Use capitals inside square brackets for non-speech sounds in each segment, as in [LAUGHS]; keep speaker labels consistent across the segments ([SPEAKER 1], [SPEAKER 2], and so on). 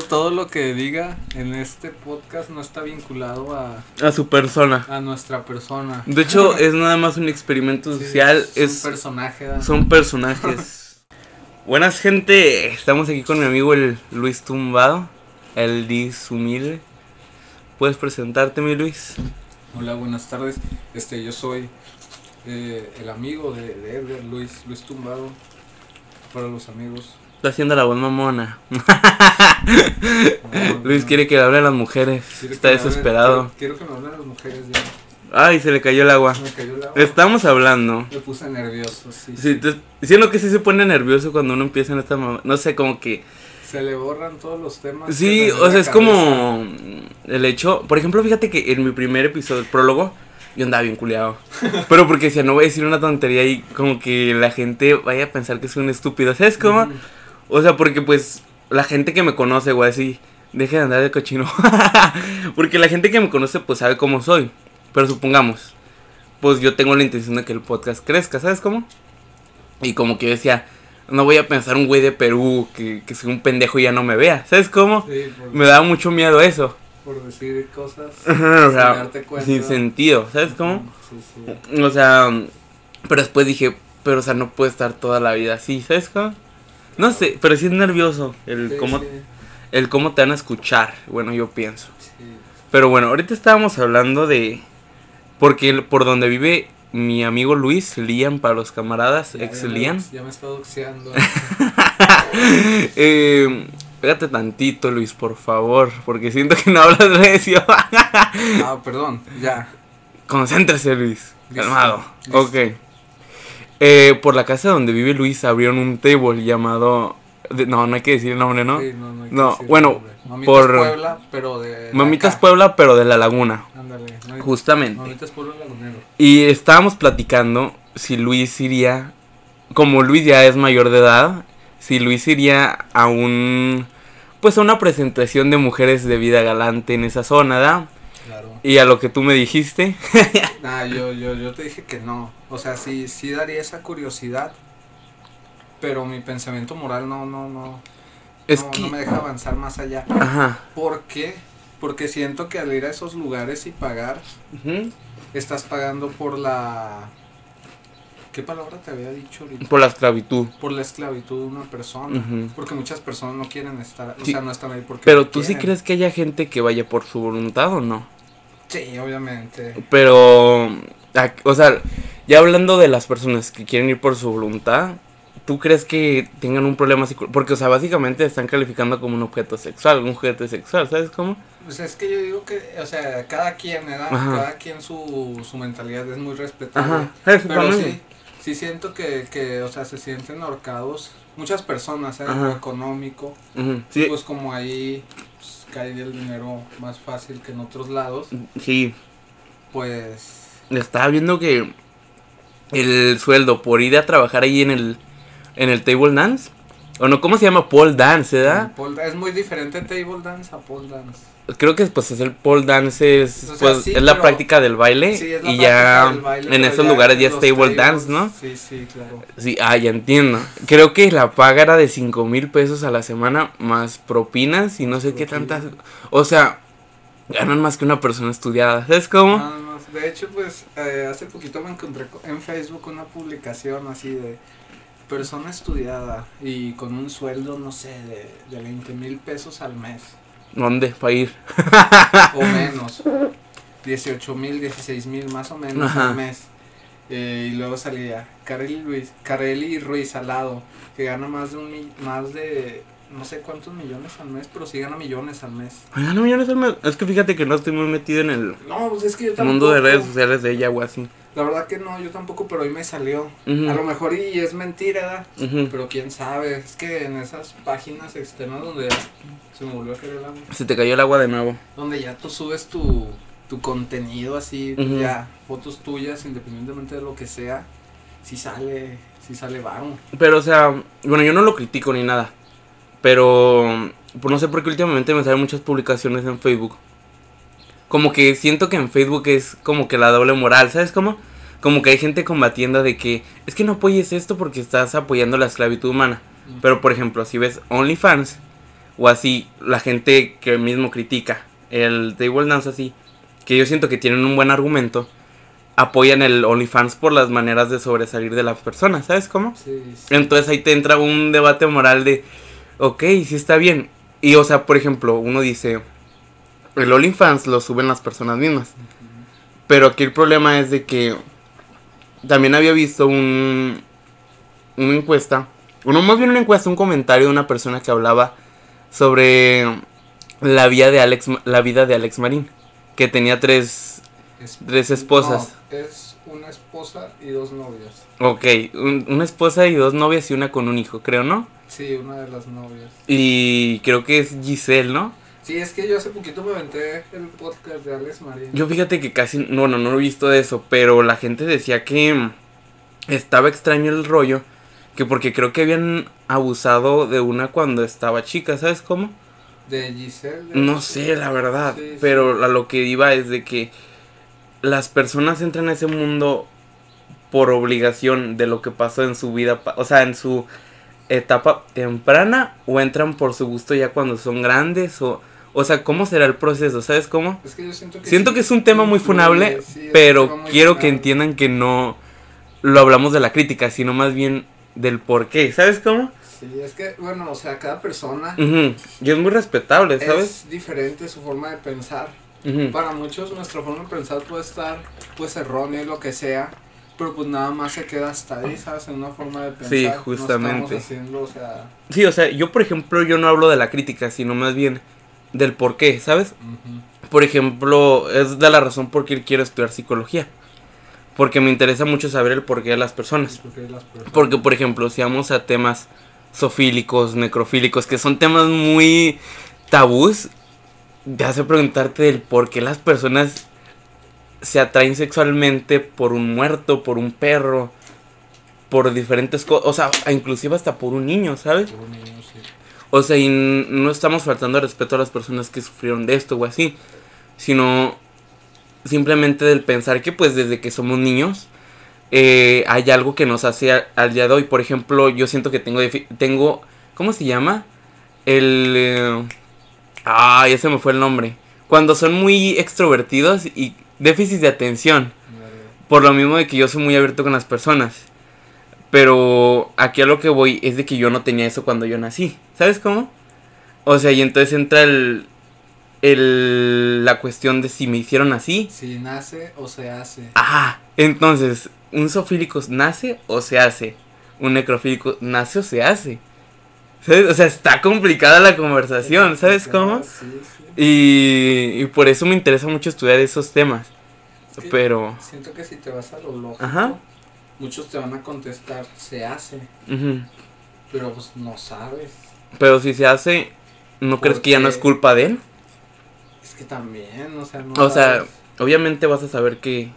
[SPEAKER 1] Todo lo que diga en este podcast no está vinculado a,
[SPEAKER 2] A su persona.
[SPEAKER 1] a nuestra persona.
[SPEAKER 2] De hecho, [LAUGHS] es nada más un experimento
[SPEAKER 1] Sí,
[SPEAKER 2] social.
[SPEAKER 1] es
[SPEAKER 2] Es,
[SPEAKER 1] un personaje. ¿verdad?
[SPEAKER 2] son personajes. [LAUGHS] Buenas gente, estamos aquí con mi amigo el Luis Tumbado, el disumilde. ¿Puedes presentarte, mi Luis?
[SPEAKER 1] Hola, buenas tardes. Este, yo soy eh, el amigo de, de Edgar, Luis, Luis Tumbado. Para los amigos.
[SPEAKER 2] Está haciendo la voz mamona.
[SPEAKER 1] No,
[SPEAKER 2] Luis
[SPEAKER 1] no.
[SPEAKER 2] quiere que le hable a las mujeres.
[SPEAKER 1] Quiero
[SPEAKER 2] Está
[SPEAKER 1] hablen-
[SPEAKER 2] desesperado.
[SPEAKER 1] Quiero, quiero que me hablen las mujeres ya.
[SPEAKER 2] Ay, se le cayó el agua.
[SPEAKER 1] Me cayó el agua.
[SPEAKER 2] Estamos hablando.
[SPEAKER 1] Me puse nervioso, sí.
[SPEAKER 2] Sí, te- siendo que sí se pone nervioso cuando uno empieza en esta mamá. No sé, como que.
[SPEAKER 1] Se le borran todos los temas.
[SPEAKER 2] Sí, o sea, es
[SPEAKER 1] cabeza.
[SPEAKER 2] como el hecho, por ejemplo, fíjate que en mi primer episodio, el prólogo, yo andaba bien culiado. Pero porque decía, no voy a decir una tontería y como que la gente vaya a pensar que soy un estúpido, ¿sabes cómo? O sea, porque pues la gente que me conoce, güey, así, deje de andar de cochino. [LAUGHS] porque la gente que me conoce pues sabe cómo soy. Pero supongamos, pues yo tengo la intención de que el podcast crezca, ¿sabes cómo? Y como que yo decía, no voy a pensar un güey de Perú que, que soy un pendejo y ya no me vea, ¿sabes cómo?
[SPEAKER 1] Sí,
[SPEAKER 2] Me daba mucho miedo eso.
[SPEAKER 1] por decir cosas.
[SPEAKER 2] Ajá, o
[SPEAKER 1] sin
[SPEAKER 2] sea,
[SPEAKER 1] darte cuenta.
[SPEAKER 2] sin sentido, ¿sabes cómo?
[SPEAKER 1] Sí, sí.
[SPEAKER 2] O sea, pero después dije, pero o sea, no puede estar toda la vida así, ¿sabes cómo? No sé, pero sí es nervioso el
[SPEAKER 1] Sí,
[SPEAKER 2] cómo,
[SPEAKER 1] sí,
[SPEAKER 2] el cómo te van a escuchar, bueno, yo pienso.
[SPEAKER 1] sí.
[SPEAKER 2] Pero bueno, ahorita estábamos hablando de, porque el- por donde vive mi amigo Luis, Liam para los camaradas,
[SPEAKER 1] Ya-
[SPEAKER 2] ex
[SPEAKER 1] ya me
[SPEAKER 2] Liam.
[SPEAKER 1] dox- Ya me está doxeando. [LAUGHS]
[SPEAKER 2] eh, pégate tantito, Luis, por favor, porque siento que no hablas recio.
[SPEAKER 1] ah, perdón, ya.
[SPEAKER 2] Concéntrese, Luis.
[SPEAKER 1] Listo,
[SPEAKER 2] Calmado.
[SPEAKER 1] listo.
[SPEAKER 2] Ok. Eh, por la casa donde vive Luis abrieron un table llamado. de- no, no hay que decir el nombre, ¿no?
[SPEAKER 1] Sí, no, no hay que
[SPEAKER 2] No,
[SPEAKER 1] decir
[SPEAKER 2] bueno,
[SPEAKER 1] nombre. Mamitas
[SPEAKER 2] por-
[SPEAKER 1] Puebla, pero de.
[SPEAKER 2] Mamitas
[SPEAKER 1] acá.
[SPEAKER 2] Puebla, pero de la laguna.
[SPEAKER 1] Ándale. no
[SPEAKER 2] Justamente.
[SPEAKER 1] Mamitas Puebla Lagunero.
[SPEAKER 2] Y estábamos platicando si Luis iría. Como Luis ya es mayor de edad, si Luis iría a un. Pues a una presentación de mujeres de vida galante en esa zona, ¿verdad? Y a lo que tú me dijiste. [LAUGHS]
[SPEAKER 1] Nah, yo, yo, yo te dije que no. O sea, sí, sí daría esa curiosidad. Pero mi pensamiento moral no, no, no.
[SPEAKER 2] Es
[SPEAKER 1] no,
[SPEAKER 2] que.
[SPEAKER 1] no me deja avanzar más allá.
[SPEAKER 2] Ajá.
[SPEAKER 1] ¿Por qué? Porque siento que al ir a esos lugares y pagar, estás pagando por la... ¿Qué palabra te había dicho ahorita?
[SPEAKER 2] Por la esclavitud.
[SPEAKER 1] Por la esclavitud de una persona. Porque muchas personas no quieren estar, o sea, no están ahí porque
[SPEAKER 2] Pero
[SPEAKER 1] no
[SPEAKER 2] tú sí crees que haya gente que vaya por su voluntad o no?
[SPEAKER 1] Sí, obviamente.
[SPEAKER 2] Pero, o sea, ya hablando de las personas que quieren ir por su voluntad, ¿tú crees que tengan un problema psicológico? Porque, o sea, básicamente están calificando como un objeto sexual, un juguete sexual, ¿sabes cómo?
[SPEAKER 1] Pues es que yo digo que, o sea, cada quien, ¿verdad? Cada quien su, su mentalidad es muy respetable.
[SPEAKER 2] Ajá,
[SPEAKER 1] Pero sí, sí siento que, que, o sea, se sienten ahorcados. Muchas personas, ¿sabes?
[SPEAKER 2] Ajá.
[SPEAKER 1] Lo económico.
[SPEAKER 2] Sí,
[SPEAKER 1] Pues como ahí cae el dinero más fácil que en otros lados,
[SPEAKER 2] sí,
[SPEAKER 1] pues...
[SPEAKER 2] estaba viendo que el sueldo por ir a trabajar ahí en el, en el table dance, o no, ¿cómo se llama? Pole dance, ¿verdad?
[SPEAKER 1] pole- es muy diferente table dance a pole dance.
[SPEAKER 2] Creo que pues es el pole dance es,
[SPEAKER 1] O sea,
[SPEAKER 2] pues,
[SPEAKER 1] sí,
[SPEAKER 2] es la práctica del baile
[SPEAKER 1] Sí,
[SPEAKER 2] y ya
[SPEAKER 1] baile,
[SPEAKER 2] en esos lugares ya es table
[SPEAKER 1] tables,
[SPEAKER 2] dance, ¿no?
[SPEAKER 1] Sí, sí, claro.
[SPEAKER 2] Sí, ah, ya entiendo. Creo que la paga era de cinco mil pesos a la semana más propinas y no sé qué tantas. O sea, ganan más que una persona estudiada. ¿Sabes cómo?
[SPEAKER 1] Nada más. De hecho, pues eh, hace poquito me encontré co- en Facebook una publicación así de persona estudiada y con un sueldo, no sé, de, de 20 mil pesos al mes
[SPEAKER 2] ¿Dónde? Para ir.
[SPEAKER 1] o menos. 18 mil, 16 mil más o menos
[SPEAKER 2] Ajá.
[SPEAKER 1] al mes. Eh, y luego salía Carely Ruiz, Carely Ruiz al lado, que gana más de un más de no sé cuántos millones al mes, pero sí gana millones al mes.
[SPEAKER 2] No, millones al mes. Es que fíjate que no estoy muy metido en el
[SPEAKER 1] No, pues es que yo tampoco.
[SPEAKER 2] mundo de redes sociales de ella o así.
[SPEAKER 1] La verdad que no, yo tampoco, pero hoy me salió. A lo mejor y es mentira,
[SPEAKER 2] ujú.
[SPEAKER 1] Pero quién sabe, es que en esas páginas externas donde se me volvió a caer el agua,
[SPEAKER 2] Se te cayó el agua de nuevo.
[SPEAKER 1] donde ya tú subes tu, tu contenido así, ya, fotos tuyas, independientemente de lo que sea, si sale, si sale varo.
[SPEAKER 2] Pero, o sea, bueno, yo no lo critico ni nada. Pero, pues no sé por qué últimamente me salen muchas publicaciones en Facebook. Como que siento que en Facebook es como que la doble moral, ¿sabes cómo? Como que hay gente combatiendo de que es que no apoyes esto porque estás apoyando la esclavitud humana. Pero, por ejemplo, si ves OnlyFans, o así, la gente que mismo critica el table dance así, que yo siento que tienen un buen argumento, apoyan el OnlyFans por las maneras de sobresalir de las personas, ¿sabes cómo?
[SPEAKER 1] Sí, sí.
[SPEAKER 2] Entonces ahí te entra un debate moral de, ok, sí está bien. Y o sea, por ejemplo, uno dice, el OnlyFans lo suben las personas mismas. Pero aquí el problema es de que también había visto un, una encuesta, uno más bien una encuesta, un comentario de una persona que hablaba sobre la vida de Alex, la vida de Alex Marín, que tenía tres,
[SPEAKER 1] Es-
[SPEAKER 2] tres esposas.
[SPEAKER 1] No, es una esposa y dos novias.
[SPEAKER 2] Ok, un- una esposa y dos novias y una con un hijo, creo, ¿no?
[SPEAKER 1] Sí, una de las novias.
[SPEAKER 2] Y creo que es Giselle, ¿no?
[SPEAKER 1] Sí, es que yo hace poquito me aventé el podcast de Alex Marín.
[SPEAKER 2] Yo fíjate que casi, no, no, no he visto de eso, pero la gente decía que mm, estaba extraño el rollo, que porque creo que habían abusado de una cuando estaba chica, ¿sabes cómo?
[SPEAKER 1] De Giselle. de-
[SPEAKER 2] No sé, la verdad,
[SPEAKER 1] Sí, sí.
[SPEAKER 2] pero a lo que iba es de que las personas entran a ese mundo por obligación de lo que pasó en su vida, o sea, en su etapa temprana o entran por su gusto ya cuando son grandes o o sea, ¿cómo será el proceso? ¿Sabes cómo?
[SPEAKER 1] Es que yo siento que
[SPEAKER 2] Siento
[SPEAKER 1] sí
[SPEAKER 2] que es un tema muy funable,
[SPEAKER 1] sí,
[SPEAKER 2] pero
[SPEAKER 1] muy
[SPEAKER 2] quiero que entiendan que no lo hablamos de la crítica, sino más bien del por qué, ¿sabes cómo?
[SPEAKER 1] Sí, es que, bueno, o sea, cada persona
[SPEAKER 2] Ujú, Y es muy respetable, ¿sabes?
[SPEAKER 1] es diferente su forma de pensar.
[SPEAKER 2] Ujú.
[SPEAKER 1] Para muchos nuestra forma de pensar puede estar pues errónea y lo que sea, pero pues nada más se queda hasta ahí, ¿sabes? En una forma de pensar.
[SPEAKER 2] Sí, justamente.
[SPEAKER 1] estamos haciendo, o sea,
[SPEAKER 2] Sí, o sea, yo por ejemplo, yo no hablo de la crítica, sino más bien del por qué, ¿sabes? Por ejemplo, es de la razón por qué quiero estudiar psicología. Porque me interesa mucho saber el porqué de las personas.
[SPEAKER 1] porque las personas-
[SPEAKER 2] Porque, por ejemplo, si vamos a temas sofílicos, necrofílicos, que son temas muy tabús, te hace preguntarte del por qué las personas se atraen sexualmente por un muerto, por un perro, por diferentes cosas, o sea, inclusive hasta por un niño, ¿sabes?
[SPEAKER 1] por un niño.
[SPEAKER 2] O sea, y no estamos faltando al respeto a las personas que sufrieron de esto o así, sino simplemente del pensar que pues desde que somos niños eh, hay algo que nos hace a- al día de hoy. Por ejemplo, yo siento que tengo, tengo ¿cómo se llama? El... eh, ah, ya se me fue el nombre. Cuando son muy extrovertidos y déficit de atención. Por lo mismo de que yo soy muy abierto con las personas. Pero aquí a lo que voy es de que yo no tenía eso cuando yo nací. ¿Sabes cómo? O sea, y entonces entra el, el la cuestión de si me hicieron así.
[SPEAKER 1] Si nace o se hace.
[SPEAKER 2] Ah, entonces, ¿un zoofílico nace o se hace? ¿Un necrofílico nace o se hace? ¿Sabes? O sea, está complicada la conversación, ¿sabes cómo?
[SPEAKER 1] Sí, sí.
[SPEAKER 2] Y, y por eso me interesa mucho estudiar esos temas. Pero...
[SPEAKER 1] Siento que si te vas a lo lógico,
[SPEAKER 2] Ajá.
[SPEAKER 1] Muchos te van a contestar, se hace, pero pues no sabes.
[SPEAKER 2] Pero si se hace, ¿no crees que ya no es culpa de él?
[SPEAKER 1] Es que también, o sea, no
[SPEAKER 2] O sea, obviamente vas a saber que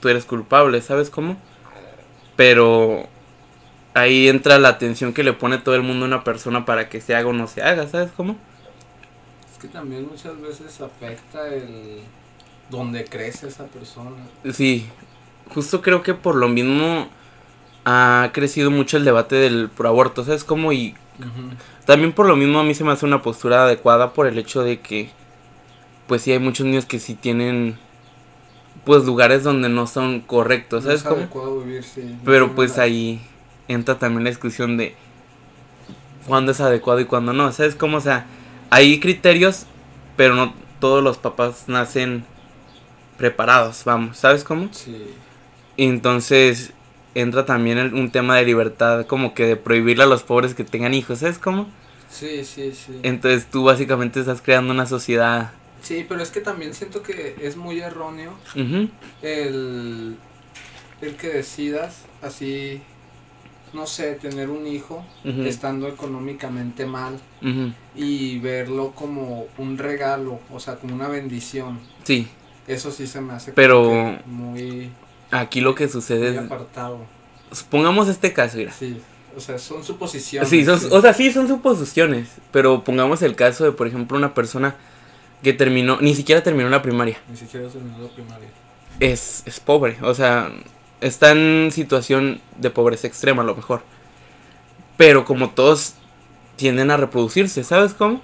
[SPEAKER 2] tú eres culpable, ¿sabes cómo? Pero ahí entra la atención que le pone todo el mundo a una persona para que se haga o no se haga, ¿sabes cómo?
[SPEAKER 1] Es que también muchas veces afecta el donde crece esa persona.
[SPEAKER 2] Sí, justo creo que por lo mismo ha crecido mucho el debate del proaborto, ¿sabes cómo? Y también por lo mismo a mí se me hace una postura adecuada por el hecho de que pues sí hay muchos niños que sí tienen pues lugares donde no son correctos,
[SPEAKER 1] No
[SPEAKER 2] ¿sabes
[SPEAKER 1] es
[SPEAKER 2] cómo?
[SPEAKER 1] adecuado vivir, sí, no
[SPEAKER 2] Pero pues ahí entra también la discusión de cuándo es adecuado y cuándo no. ¿Sabes cómo? O sea, hay criterios, pero no todos los papás nacen preparados, vamos. ¿Sabes cómo?
[SPEAKER 1] Sí,
[SPEAKER 2] entonces entra también el- un tema de libertad, como que de prohibirle a los pobres que tengan hijos. ¿Sabes cómo?
[SPEAKER 1] sí, sí, sí.
[SPEAKER 2] Entonces tú básicamente estás creando una sociedad.
[SPEAKER 1] Sí, pero es que también siento que es muy erróneo el, el que decidas así, no sé, tener un hijo estando económicamente mal y verlo como un regalo, o sea, como una bendición.
[SPEAKER 2] Sí,
[SPEAKER 1] Eso sí se me hace como
[SPEAKER 2] Pero-
[SPEAKER 1] muy,
[SPEAKER 2] aquí lo que sucede es...
[SPEAKER 1] apartado.
[SPEAKER 2] Supongamos este caso, mira.
[SPEAKER 1] Sí, o sea, son suposiciones.
[SPEAKER 2] Sí, son, o sea, sí, son suposiciones. Pero pongamos el caso de, por ejemplo, una persona que terminó, ni siquiera terminó la primaria.
[SPEAKER 1] Ni siquiera me dio primaria.
[SPEAKER 2] Es, es pobre, o sea, está en situación de pobreza extrema a lo mejor. Pero como todos tienden a reproducirse, ¿sabes cómo?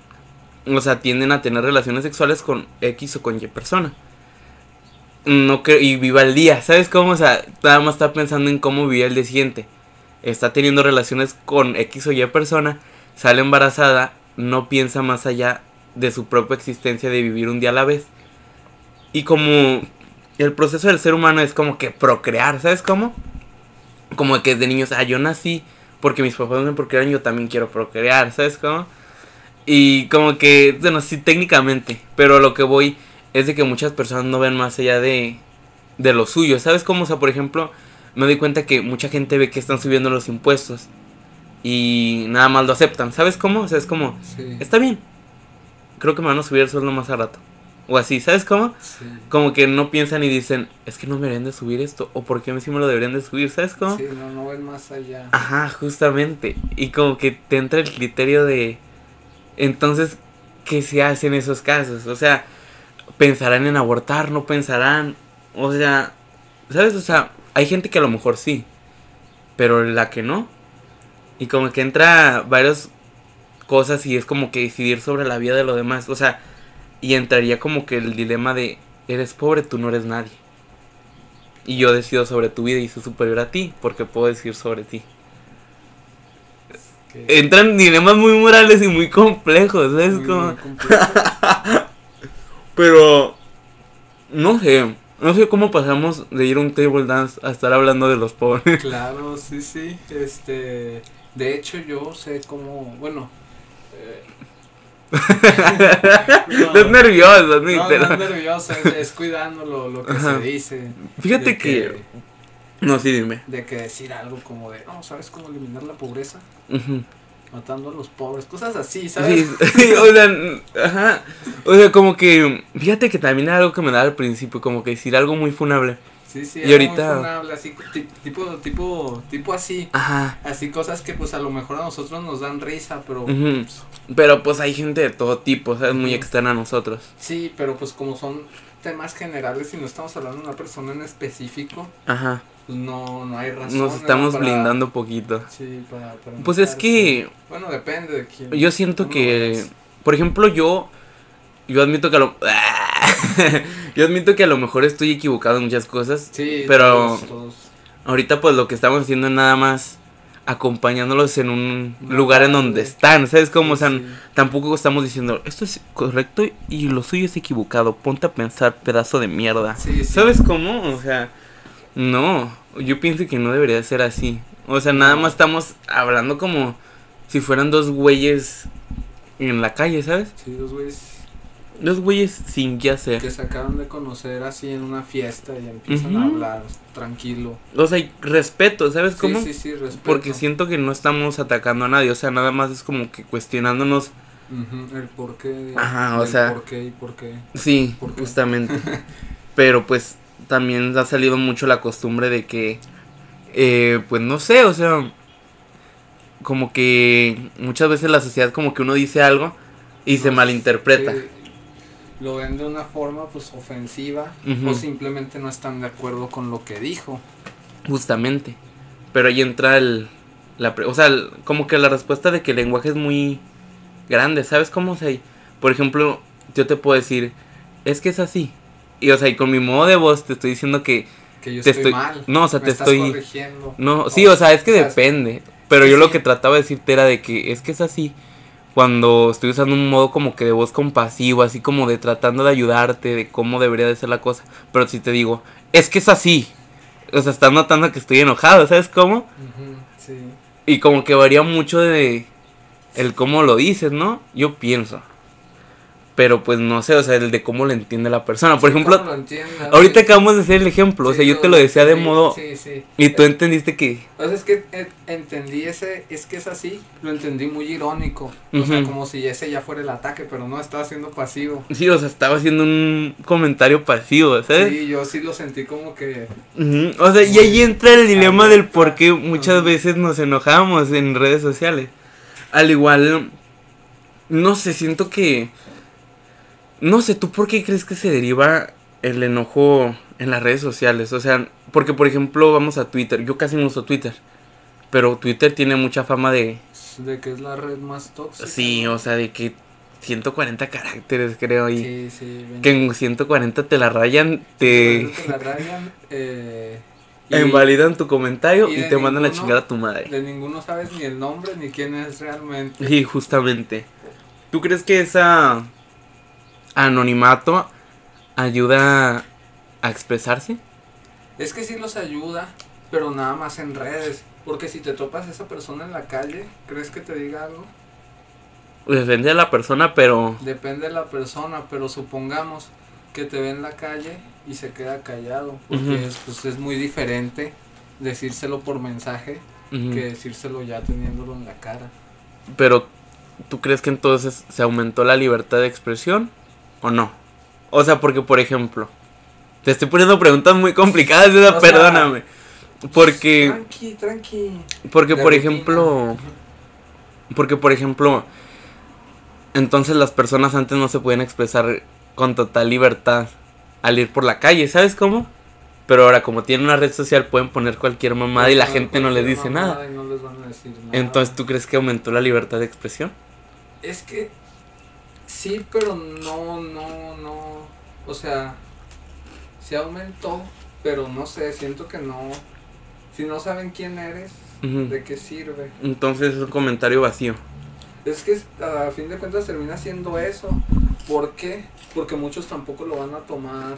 [SPEAKER 2] o sea, tienden a tener relaciones sexuales con X o con Y persona. No que, y viva el día, ¿sabes cómo? O sea, nada más está pensando en cómo vivir el día siguiente. Está teniendo relaciones con X o Y persona, sale embarazada, no piensa más allá de su propia existencia de vivir un día a la vez. Y como el proceso del ser humano es como que procrear, ¿sabes cómo? Como que de niños, ah, yo nací porque mis papás me procrearon, yo también quiero procrear, ¿sabes cómo? Y como que, bueno, sí, técnicamente, pero lo que voy es de que muchas personas no ven más allá de, de lo suyo, ¿sabes cómo? O sea, por ejemplo, me doy cuenta que mucha gente ve que están subiendo los impuestos y nada más lo aceptan, ¿sabes cómo? O sea, es como,
[SPEAKER 1] Sí.
[SPEAKER 2] está bien, creo que me van a subir el sueldo más a rato. O así, ¿sabes cómo?
[SPEAKER 1] Sí.
[SPEAKER 2] Como que no piensan y dicen, es que no me deberían de subir esto, o por qué sí me lo deberían de subir, ¿sabes cómo?
[SPEAKER 1] Sí, no, no ven más allá.
[SPEAKER 2] Ajá, justamente. Y como que te entra el criterio de. Entonces, ¿qué se hace en esos casos? O sea, pensarán en abortar, no pensarán. O sea, ¿sabes? O sea, hay gente que a lo mejor sí, pero la que no. Y como que entra varias cosas y es como que decidir sobre la vida de los demás. O sea, y entraría como que el dilema de: eres pobre, tú no eres nadie. Y yo decido sobre tu vida y soy superior a ti porque puedo decir sobre ti
[SPEAKER 1] Que-
[SPEAKER 2] entran dilemas muy morales y muy complejos, ¿sabes?
[SPEAKER 1] muy,
[SPEAKER 2] Como-
[SPEAKER 1] muy. [LAUGHS]
[SPEAKER 2] Pero no sé, no sé cómo pasamos de ir a un table dance a estar hablando de los pobres.
[SPEAKER 1] Claro, sí, sí. Este, de hecho, yo sé cómo, bueno. eh, [LAUGHS]
[SPEAKER 2] Estás nervioso,
[SPEAKER 1] no, no es nervioso, es, es cuidando lo, lo que
[SPEAKER 2] Ajá.
[SPEAKER 1] se dice.
[SPEAKER 2] Fíjate que... No, sí, dime.
[SPEAKER 1] De que decir algo como de, no, ¿sabes cómo eliminar la pobreza?
[SPEAKER 2] Ujú.
[SPEAKER 1] Matando a los pobres, cosas así, ¿sabes? [LAUGHS]
[SPEAKER 2] Sí, o sea, ajá. O sea, como que... Fíjate que también era algo que me daba al principio, como que decir algo muy funable.
[SPEAKER 1] Sí, sí,
[SPEAKER 2] Y
[SPEAKER 1] algo
[SPEAKER 2] ahorita-
[SPEAKER 1] muy funable, así, ti- tipo, tipo, tipo así.
[SPEAKER 2] Ajá.
[SPEAKER 1] Así cosas que pues a lo mejor a nosotros nos dan risa, pero
[SPEAKER 2] Ujú. Pero pues hay gente de todo tipo, ¿sabes? Muy
[SPEAKER 1] Ujú.
[SPEAKER 2] externa a nosotros.
[SPEAKER 1] sí, pero pues como son temas generales y no estamos hablando de una persona en específico,
[SPEAKER 2] Ajá.
[SPEAKER 1] Pues no, no hay razón.
[SPEAKER 2] Nos
[SPEAKER 1] ¿no?
[SPEAKER 2] estamos
[SPEAKER 1] para-
[SPEAKER 2] blindando poquito.
[SPEAKER 1] Sí, para, para
[SPEAKER 2] Pues es que
[SPEAKER 1] Bueno, depende de quién.
[SPEAKER 2] yo siento que, por ejemplo, yo, yo admito que a lo, [LAUGHS] yo admito que a lo mejor estoy equivocado en muchas cosas.
[SPEAKER 1] Sí,
[SPEAKER 2] pero-
[SPEAKER 1] todos, todos.
[SPEAKER 2] Ahorita pues lo que estamos haciendo es nada más acompañándolos en un lugar en donde están, ¿sabes cómo? O sea,
[SPEAKER 1] Sí,
[SPEAKER 2] tampoco estamos diciendo, esto es correcto y lo suyo es equivocado, ponte a pensar, pedazo de mierda.
[SPEAKER 1] Sí.
[SPEAKER 2] ¿Sabes cómo? O sea, no, yo pienso que no debería ser así. O sea, nada más estamos hablando como si fueran dos güeyes en la calle, ¿sabes?
[SPEAKER 1] Sí, dos güeyes
[SPEAKER 2] Dos güeyes sin qué hacer.
[SPEAKER 1] que se acaban de conocer así en una fiesta y empiezan a hablar tranquilo.
[SPEAKER 2] O sea, respeto, ¿sabes cómo?
[SPEAKER 1] Sí, sí, sí, respeto.
[SPEAKER 2] Porque siento que no estamos atacando a nadie, o sea, nada más es como que cuestionándonos.
[SPEAKER 1] Ujú, el por qué.
[SPEAKER 2] Ajá, o
[SPEAKER 1] el
[SPEAKER 2] sea-
[SPEAKER 1] por qué y por qué.
[SPEAKER 2] Sí,
[SPEAKER 1] ¿Por qué?
[SPEAKER 2] justamente. [LAUGHS] Pero pues también ha salido mucho la costumbre de que, eh, pues no sé, o sea, como que muchas veces la sociedad como que uno dice algo y se malinterpreta.
[SPEAKER 1] sí, lo ven de una forma pues ofensiva o simplemente no están de acuerdo con lo que dijo.
[SPEAKER 2] Justamente. Pero ahí entra el, la, o sea, el- como que la respuesta de que el lenguaje es muy grande, ¿sabes cómo? O sea, por ejemplo, yo te puedo decir, es que es así. Y o sea, y con mi modo de voz te estoy diciendo que
[SPEAKER 1] Que yo
[SPEAKER 2] Te
[SPEAKER 1] estoy,
[SPEAKER 2] estoy-
[SPEAKER 1] mal.
[SPEAKER 2] no, o sea,
[SPEAKER 1] me
[SPEAKER 2] te
[SPEAKER 1] estás
[SPEAKER 2] estoy-
[SPEAKER 1] corrigiendo.
[SPEAKER 2] No, sí, o sea, es que depende. Pero
[SPEAKER 1] sí,
[SPEAKER 2] yo lo que trataba de decirte era de que es que es así. Cuando estoy usando un modo como que de voz compasivo, así como de tratando de ayudarte, de cómo debería de ser la cosa. Pero si te digo, es que es así. O sea, estás notando que estoy enojado, ¿sabes cómo?
[SPEAKER 1] Sí.
[SPEAKER 2] Y como que varía mucho de el cómo lo dices, ¿no? Yo pienso. Pero pues no sé, o sea, el de cómo lo entiende la persona. Por
[SPEAKER 1] Sí,
[SPEAKER 2] ejemplo, ahorita acabamos de hacer el ejemplo. o sea, yo te lo decía de modo...
[SPEAKER 1] Sí, sí.
[SPEAKER 2] Y tú entendiste que...
[SPEAKER 1] O sea, es que eh, entendí ese, es que es así, lo entendí muy irónico. O sea, como si ese ya fuera el ataque, pero no, estaba siendo pasivo.
[SPEAKER 2] Sí, o sea, estaba haciendo un comentario pasivo, ¿sabes?
[SPEAKER 1] Sí, yo sí lo sentí como que.
[SPEAKER 2] O sea, y ahí entra el dilema del por qué muchas veces nos enojamos en redes sociales. Al igual, no sé, siento que... No sé, ¿tú por qué crees que se deriva el enojo en las redes sociales? O sea, porque por ejemplo vamos a Twitter, yo casi no uso Twitter, pero Twitter tiene mucha fama de...
[SPEAKER 1] De que es la red más tóxica.
[SPEAKER 2] Sí, o sea, de que 140 caracteres, creo, y
[SPEAKER 1] Sí, sí.
[SPEAKER 2] que en 140 te la rayan, te
[SPEAKER 1] Te la rayan, eh, y
[SPEAKER 2] invalidan tu comentario
[SPEAKER 1] y
[SPEAKER 2] te mandan a
[SPEAKER 1] ninguno-
[SPEAKER 2] chingar a tu madre.
[SPEAKER 1] De ninguno sabes ni el nombre ni quién es realmente.
[SPEAKER 2] Sí, justamente. ¿Tú crees que esa anonimato ayuda a expresarse?
[SPEAKER 1] Es que sí los ayuda, pero nada más en redes. Porque si te topas a esa persona en la calle, ¿crees que te diga algo?
[SPEAKER 2] Depende de la persona, pero
[SPEAKER 1] Depende de la persona, pero supongamos que te ve en la calle y se queda callado. Porque es, pues, es muy diferente decírselo por mensaje que decírselo ya teniéndolo en la cara.
[SPEAKER 2] pero ¿tú crees que entonces se aumentó la libertad de expresión o no? O sea, porque por ejemplo, te estoy poniendo preguntas muy complicadas,
[SPEAKER 1] sea,
[SPEAKER 2] perdóname. Porque
[SPEAKER 1] Tranqui, tranqui.
[SPEAKER 2] porque por
[SPEAKER 1] rutina.
[SPEAKER 2] ejemplo, porque por ejemplo, entonces las personas antes no se podían expresar con total libertad al ir por la calle, ¿sabes cómo? Pero ahora como tienen una red social pueden poner cualquier mamada y la gente no les dice nada.
[SPEAKER 1] y no les van a decir nada.
[SPEAKER 2] Entonces, ¿tú crees que aumentó la libertad de expresión?
[SPEAKER 1] Es que sí, pero no, no, no. O sea, sí aumentó, pero no sé, siento que no. Si no saben quién eres. ¿de qué sirve?
[SPEAKER 2] Entonces es un comentario vacío.
[SPEAKER 1] Es que a fin de cuentas termina siendo eso. ¿Por qué? Porque muchos tampoco lo van a tomar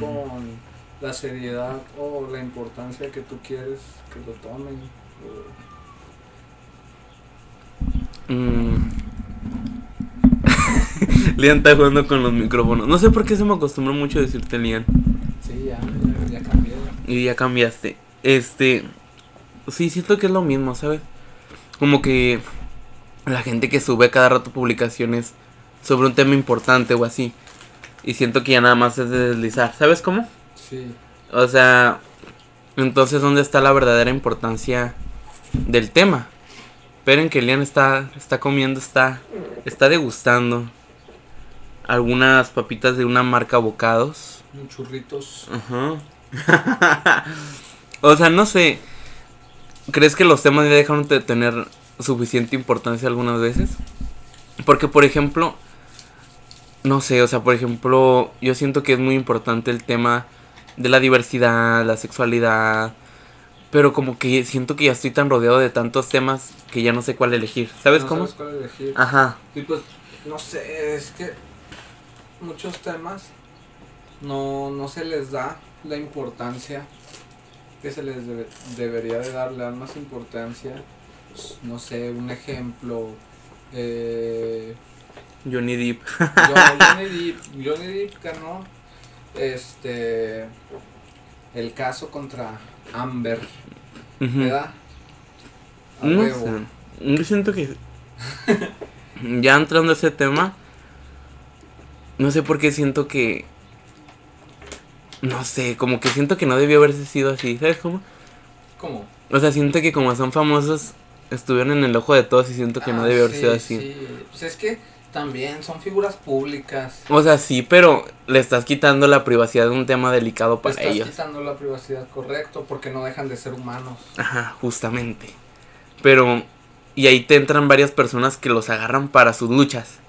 [SPEAKER 1] con la seriedad o la importancia que tú quieres que lo tomen. o-
[SPEAKER 2] Mm. [LAUGHS] Lian está jugando con los micrófonos. No sé por qué se me acostumbró mucho a decirte Lian.
[SPEAKER 1] Sí, ya, ya, ya cambié.
[SPEAKER 2] Y ya cambiaste. Este. Sí, siento que es lo mismo, ¿sabes? Como que la gente que sube cada rato publicaciones sobre un tema importante o así. Y siento que ya nada más es de deslizar. ¿Sabes cómo?
[SPEAKER 1] Sí.
[SPEAKER 2] O sea, entonces, ¿dónde está la verdadera importancia del tema? Esperen que Lian está, está comiendo, está, está degustando algunas papitas de una marca Bocados.
[SPEAKER 1] Un churritos.
[SPEAKER 2] Ajá. [LAUGHS] o sea, no sé. ¿Crees que los temas ya dejaron de tener suficiente importancia algunas veces? Porque, por ejemplo, no sé, o sea, por ejemplo, yo siento que es muy importante el tema de la diversidad, la sexualidad. Pero como que siento que ya estoy tan rodeado de tantos temas que ya no sé cuál elegir. ¿Sabes
[SPEAKER 1] No
[SPEAKER 2] cómo?
[SPEAKER 1] sabes cuál elegir.
[SPEAKER 2] Ajá.
[SPEAKER 1] Y pues, no sé, es que muchos temas no, no se les da la importancia que se les debe- debería de dar, le dan más importancia. Pues, No sé, un ejemplo. Eh,
[SPEAKER 2] Johnny Depp. [LAUGHS]
[SPEAKER 1] Johnny Depp, Johnny Depp ganó este el caso contra Amber. ¿verdad? A
[SPEAKER 2] No
[SPEAKER 1] huevo.
[SPEAKER 2] sé. Yo siento que. [LAUGHS] ya entrando a ese tema. No sé por qué siento que. No sé, como que siento que no debió haberse sido así. ¿Sabes cómo?
[SPEAKER 1] ¿Cómo?
[SPEAKER 2] O sea, siento que como son famosos, estuvieron en el ojo de todos y siento que no
[SPEAKER 1] Ah,
[SPEAKER 2] debió haber
[SPEAKER 1] sí,
[SPEAKER 2] sido así.
[SPEAKER 1] sí. Pues es que también son figuras públicas.
[SPEAKER 2] O sea, sí, pero le estás quitando la privacidad de un tema delicado para
[SPEAKER 1] estás
[SPEAKER 2] ellos.
[SPEAKER 1] quitando la privacidad, correcto, porque no dejan de ser humanos.
[SPEAKER 2] Ajá, justamente. Pero, y ahí te entran varias personas que los agarran para sus luchas.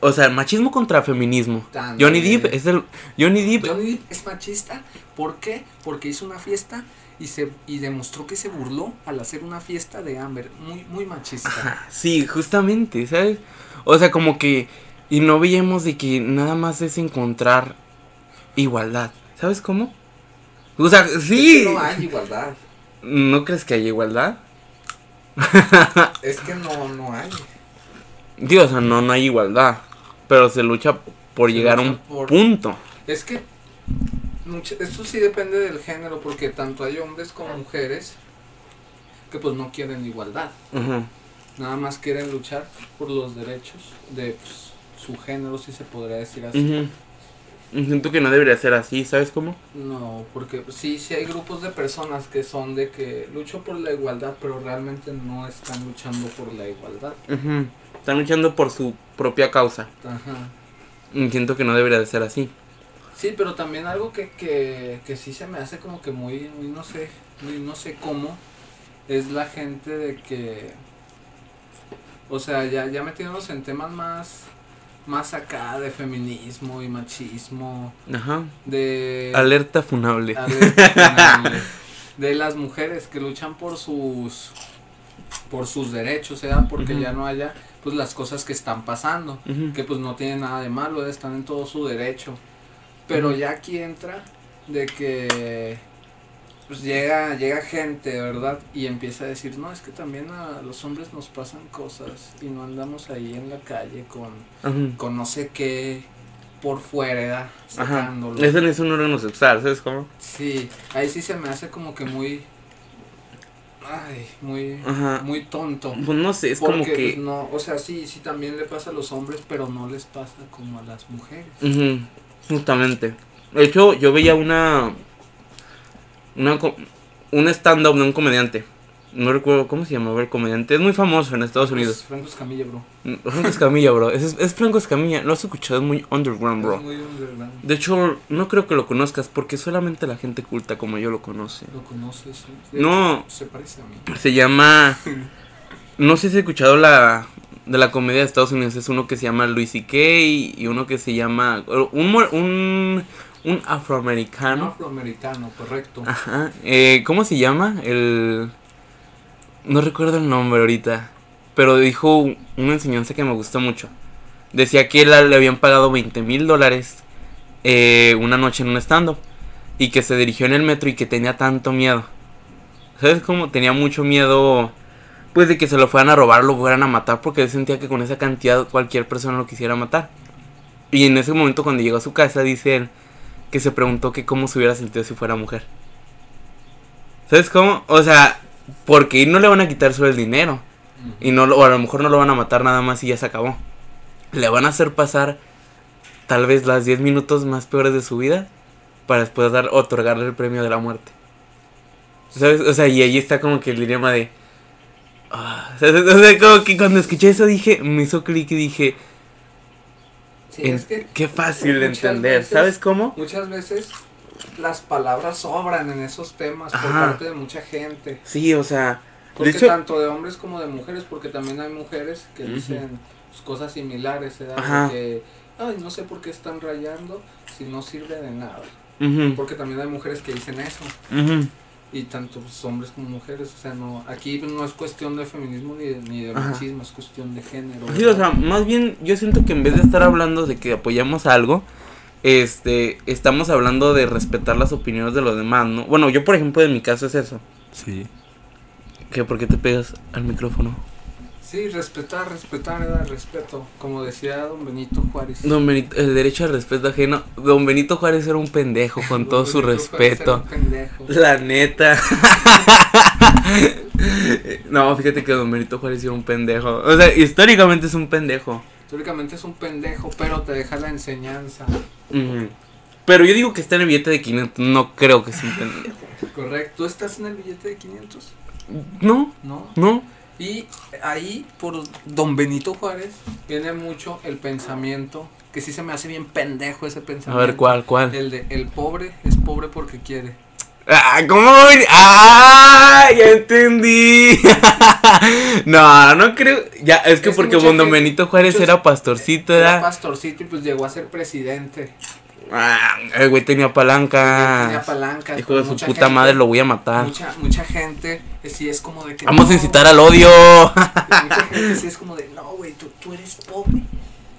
[SPEAKER 2] O sea, machismo contra feminismo. Johnny Depp es el. Johnny Depp.
[SPEAKER 1] Johnny Depp es machista, ¿por qué? Porque hizo una fiesta y se y demostró que se burló al hacer una fiesta de Amber, muy muy machista.
[SPEAKER 2] Ajá, sí, justamente, ¿sabes? O sea, como que. Y no veíamos de que nada más es encontrar igualdad. ¿Sabes cómo? O sea, sí.
[SPEAKER 1] Es que no hay igualdad.
[SPEAKER 2] ¿No crees que haya igualdad?
[SPEAKER 1] Es que no no hay.
[SPEAKER 2] Dios, o sea, no, no hay igualdad. Pero se lucha por
[SPEAKER 1] Se
[SPEAKER 2] llegar a un
[SPEAKER 1] por-
[SPEAKER 2] punto.
[SPEAKER 1] Es que mucho, esto sí depende del género, porque tanto hay hombres como mujeres que pues no quieren igualdad,
[SPEAKER 2] Ajá.
[SPEAKER 1] Nada más quieren luchar por los derechos de pues, su género, si se podría decir así.
[SPEAKER 2] Ujú. Siento que no debería ser así, ¿sabes cómo?
[SPEAKER 1] No, porque sí, sí hay grupos de personas que son de que lucho por la igualdad, pero realmente no están luchando por la igualdad.
[SPEAKER 2] Están luchando por su propia causa.
[SPEAKER 1] Ajá.
[SPEAKER 2] Y siento que no debería de ser así.
[SPEAKER 1] Sí, pero también algo que, que, que sí se me hace como que muy, muy no sé, muy no sé cómo, es la gente de que, O sea, ya, ya metiéndonos en temas más, más acá de feminismo y machismo,
[SPEAKER 2] Ajá.
[SPEAKER 1] de...
[SPEAKER 2] Alerta funable. [LAUGHS]
[SPEAKER 1] alerta funable, de las mujeres que luchan por sus por sus derechos, ¿verdad? Porque
[SPEAKER 2] Ujú.
[SPEAKER 1] ya no haya pues las cosas que están pasando, que pues no tienen nada de malo, están en todo su derecho. Pero ya aquí entra de que pues llega llega gente, ¿verdad? Y empieza a decir, "No, es que también a los hombres nos pasan cosas y no andamos ahí en la calle con
[SPEAKER 2] Ajá.
[SPEAKER 1] con no sé qué por fuera,
[SPEAKER 2] Ajá.
[SPEAKER 1] sacándolo."
[SPEAKER 2] Ese no es un órgano sexual, ¿sabes cómo?
[SPEAKER 1] Sí, ahí sí se me hace como que muy. Ay, muy.
[SPEAKER 2] Ajá.
[SPEAKER 1] Muy tonto.
[SPEAKER 2] Pues no sé, es
[SPEAKER 1] porque
[SPEAKER 2] como
[SPEAKER 1] pues,
[SPEAKER 2] que.
[SPEAKER 1] no, o sea, sí, sí también le pasa a los hombres, pero no les pasa como a las mujeres.
[SPEAKER 2] Justamente. De hecho, yo veía una. Una. Un stand-up de un comediante. No recuerdo cómo se llamaba el comediante. Es muy famoso en Estados Unidos.
[SPEAKER 1] Pues, Franco Escamilla, bro.
[SPEAKER 2] Franco Escamilla, bro. Es, es Franco Escamilla. Lo has escuchado, es muy underground,
[SPEAKER 1] Es
[SPEAKER 2] bro.
[SPEAKER 1] muy underground.
[SPEAKER 2] De hecho, no creo que lo conozcas porque solamente la gente culta como yo lo conoce.
[SPEAKER 1] Lo conoces, sí.
[SPEAKER 2] No.
[SPEAKER 1] se parece a mí.
[SPEAKER 2] Se llama. [LAUGHS] No sé si has escuchado la. De la comedia de Estados Unidos. Es uno que se llama Louis C.K. y uno que se llama. Un, mo- un, un
[SPEAKER 1] Un
[SPEAKER 2] afroamericano.
[SPEAKER 1] afroamericano, correcto.
[SPEAKER 2] Ajá. Eh, ¿Cómo se llama? El. No recuerdo el nombre ahorita. Pero dijo una enseñanza que me gustó mucho. Decía que él le habían pagado 20 mil dólares eh, una noche en un stand-up. Y que se dirigió en el metro y que tenía tanto miedo. ¿Sabes cómo? Tenía mucho miedo. Pues de que se lo fueran a robar, lo fueran a matar. Porque él sentía que con esa cantidad cualquier persona lo quisiera matar. Y en ese momento cuando llegó a su casa, dice él que se preguntó que cómo se hubiera sentido si fuera mujer. ¿Sabes cómo? O sea, porque no le van a quitar solo el dinero. Y no, lo- o a lo mejor no lo van a matar nada más y ya se acabó. Le van a hacer pasar tal vez las 10 minutos más peores de su vida para después dar, otorgarle el premio de la muerte. ¿Sabes? O sea, y ahí está como que el dilema de... ah. O sea, como que cuando escuché eso dije, me hizo clic y dije,
[SPEAKER 1] Sí,
[SPEAKER 2] en-
[SPEAKER 1] es que
[SPEAKER 2] qué fácil de entender.
[SPEAKER 1] veces-
[SPEAKER 2] ¿Sabes cómo?
[SPEAKER 1] muchas veces las palabras sobran en esos temas por parte de mucha gente.
[SPEAKER 2] Sí, o sea...
[SPEAKER 1] Porque
[SPEAKER 2] de hecho,
[SPEAKER 1] tanto de hombres como de mujeres, porque también hay mujeres que dicen pues, cosas similares. De que, ay, no sé por qué están rayando si no sirve de nada.
[SPEAKER 2] ujú,
[SPEAKER 1] Porque también hay mujeres que dicen eso,
[SPEAKER 2] ujú.
[SPEAKER 1] Y tanto pues, hombres como mujeres, o sea, no, aquí no es cuestión de feminismo ni de, ni de machismo, es cuestión de género.
[SPEAKER 2] Sí, o sea, más bien yo siento que en vez de estar hablando de que apoyamos algo, este, estamos hablando de respetar las opiniones de los demás, ¿no? Bueno, yo por ejemplo en mi caso es eso.
[SPEAKER 3] Sí.
[SPEAKER 2] ¿Qué? ¿Por qué te pegas al micrófono?
[SPEAKER 1] Sí, respetar, respetar, ¿verdad? respeto, como decía don Benito Juárez.
[SPEAKER 2] Don Benito, el derecho al respeto ajeno. Don Benito Juárez era un pendejo con todo su
[SPEAKER 1] era
[SPEAKER 2] respeto.
[SPEAKER 1] un.
[SPEAKER 2] La neta. [LAUGHS] no, fíjate que Don Benito Juárez era un pendejo. O sea, históricamente es un pendejo.
[SPEAKER 1] Históricamente es un pendejo, pero te deja la enseñanza.
[SPEAKER 2] Pero yo digo que está en el billete de 500. No creo que sea un pendejo.
[SPEAKER 1] Correcto. ¿Tú estás en el billete de 500?
[SPEAKER 2] No,
[SPEAKER 1] No.
[SPEAKER 2] no.
[SPEAKER 1] Y ahí, por don Benito Juárez, viene mucho el pensamiento, que sí se me hace bien pendejo ese
[SPEAKER 2] A
[SPEAKER 1] pensamiento.
[SPEAKER 2] ver, ¿cuál, cuál?
[SPEAKER 1] El de, el pobre es pobre porque quiere.
[SPEAKER 2] Ah, ¿cómo? ¡Ah! Ya entendí. [LAUGHS] no, no creo. Ya, es que
[SPEAKER 1] Es
[SPEAKER 2] porque Don Benito Juárez era pastorcito,
[SPEAKER 1] Era
[SPEAKER 2] era.
[SPEAKER 1] pastorcito y pues llegó a ser presidente.
[SPEAKER 2] Ah, el güey tenía palanca.
[SPEAKER 1] Tenía palancas.
[SPEAKER 2] Hijo de su puta
[SPEAKER 1] gente-
[SPEAKER 2] madre, lo voy a matar.
[SPEAKER 1] Mucha, mucha gente eh, sí es como de que.
[SPEAKER 2] Vamos a
[SPEAKER 1] no,
[SPEAKER 2] incitar al odio.
[SPEAKER 1] Mucha gente sí es como de, no, güey, tú, tú eres pobre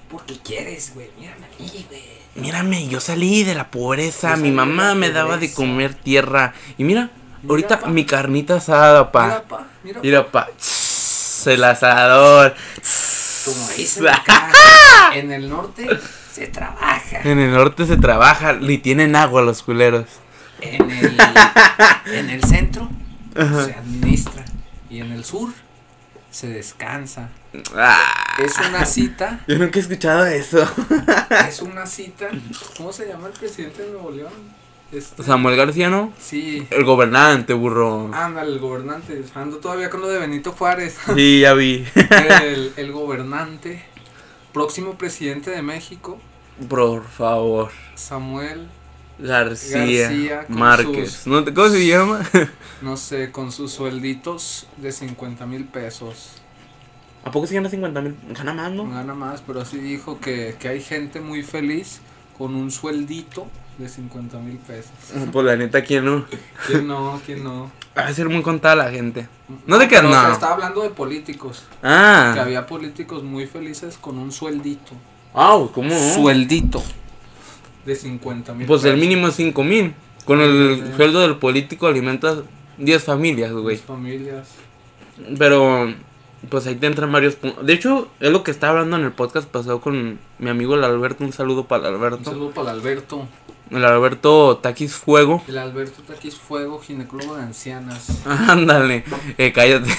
[SPEAKER 1] porque quieres, güey. Mírame a mí, güey.
[SPEAKER 2] Mírame, yo salí de la pobreza.
[SPEAKER 1] Yo
[SPEAKER 2] Mi mamá me daba de comer tierra. Y mira,
[SPEAKER 1] Mira,
[SPEAKER 2] ahorita
[SPEAKER 1] pa.
[SPEAKER 2] mi carnita asada, pa.
[SPEAKER 1] Mira, pa, mira,
[SPEAKER 2] Mira, pa. Tss, El asador.
[SPEAKER 1] Como dicen [LAUGHS] en el norte se trabaja.
[SPEAKER 2] En el norte se trabaja, ni tienen agua los culeros.
[SPEAKER 1] En el, en el centro se administra. Y en el sur se descansa.
[SPEAKER 2] Ah,
[SPEAKER 1] Es una cita.
[SPEAKER 2] yo nunca he escuchado eso. [LAUGHS]
[SPEAKER 1] Es una cita. ¿Cómo se llama el presidente de Nuevo León? Este,
[SPEAKER 2] Samuel García, ¿no?
[SPEAKER 1] sí.
[SPEAKER 2] El gobernante, burro.
[SPEAKER 1] Ándale, el gobernante. Ando todavía con lo de Benito Juárez.
[SPEAKER 2] Sí, ya vi. [LAUGHS]
[SPEAKER 1] El, el gobernante. Próximo presidente de México.
[SPEAKER 2] Por favor.
[SPEAKER 1] Samuel.
[SPEAKER 2] García,
[SPEAKER 1] García
[SPEAKER 2] Márquez.
[SPEAKER 1] sus-
[SPEAKER 2] ¿No te- ¿Cómo se llama? [LAUGHS]
[SPEAKER 1] No sé, con sus suelditos de 50 mil pesos.
[SPEAKER 2] ¿A poco si gana 50 mil? Gana más, ¿no?
[SPEAKER 1] Gana más, pero sí dijo que, que hay gente muy feliz con un sueldito de 50 mil pesos.
[SPEAKER 2] Pues la neta, ¿quién no?
[SPEAKER 1] ¿Quién no? ¿Quién no?
[SPEAKER 2] Va a ser muy contada la gente. No te quedas,
[SPEAKER 1] Pero, o sea,
[SPEAKER 2] no.
[SPEAKER 1] estaba hablando de políticos. Que
[SPEAKER 2] Ah.
[SPEAKER 1] había políticos muy felices con un sueldito.
[SPEAKER 2] Ah, ¿cómo?
[SPEAKER 1] Sueldito. De 50 mil
[SPEAKER 2] Pues el mínimo es 5 mil. Con el
[SPEAKER 1] Sí.
[SPEAKER 2] sueldo del político alimentas 10 familias, güey.
[SPEAKER 1] familias.
[SPEAKER 2] Pero, pues ahí te entran varios puntos. De hecho, es lo que estaba hablando en el podcast pasado con mi amigo el Alberto. Un saludo para el
[SPEAKER 1] Un
[SPEAKER 2] Alberto.
[SPEAKER 1] saludo para el Alberto.
[SPEAKER 2] El Alberto Taquis Fuego.
[SPEAKER 1] El Alberto Taquis Fuego, ginecólogo de ancianas. [LAUGHS]
[SPEAKER 2] Ándale, eh, cállate.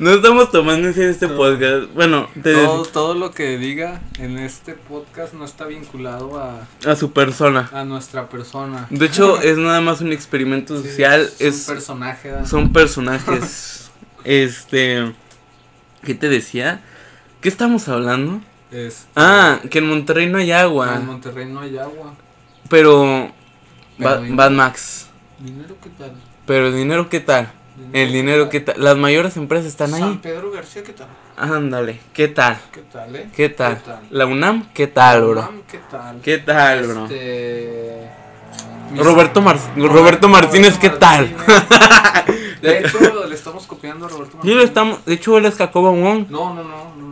[SPEAKER 2] no estamos tomando en serio este podcast. Bueno, te
[SPEAKER 1] Todo, todo lo que diga en este podcast no está vinculado a,
[SPEAKER 2] a su persona.
[SPEAKER 1] a nuestra persona.
[SPEAKER 2] De hecho, [LAUGHS] es nada más un experimento
[SPEAKER 1] Sí,
[SPEAKER 2] social.
[SPEAKER 1] un
[SPEAKER 2] Es,
[SPEAKER 1] personaje. ¿verdad?
[SPEAKER 2] son personajes. [LAUGHS] este. ¿Qué te decía? ¿Qué estamos hablando?
[SPEAKER 1] Este,
[SPEAKER 2] Ah, que en Monterrey no hay agua.
[SPEAKER 1] En Monterrey no hay agua.
[SPEAKER 2] Pero.
[SPEAKER 1] Pero.
[SPEAKER 2] Bad Max.
[SPEAKER 1] ¿Dinero qué tal?
[SPEAKER 2] Pero el dinero, ¿qué tal? El dinero, ¿qué tal? Las mayores empresas están
[SPEAKER 1] San
[SPEAKER 2] ahí.
[SPEAKER 1] Pedro García, ¿qué tal?
[SPEAKER 2] Ándale, ¿qué tal?
[SPEAKER 1] ¿Qué tal, eh?
[SPEAKER 2] ¿Qué tal?
[SPEAKER 1] ¿Qué tal?
[SPEAKER 2] La UNAM, ¿qué tal, bro?
[SPEAKER 1] Mam, ¿Qué tal?
[SPEAKER 2] ¿Qué tal, bro?
[SPEAKER 1] Este...
[SPEAKER 2] Roberto, Mar- Roberto Martínez, ¿qué tal?
[SPEAKER 1] Martínez. De hecho, [LAUGHS] le estamos copiando a Roberto
[SPEAKER 2] Sí,
[SPEAKER 1] Martínez.
[SPEAKER 2] lo estamos. De hecho, él es Jacobo Wong.
[SPEAKER 1] No, no, no, no,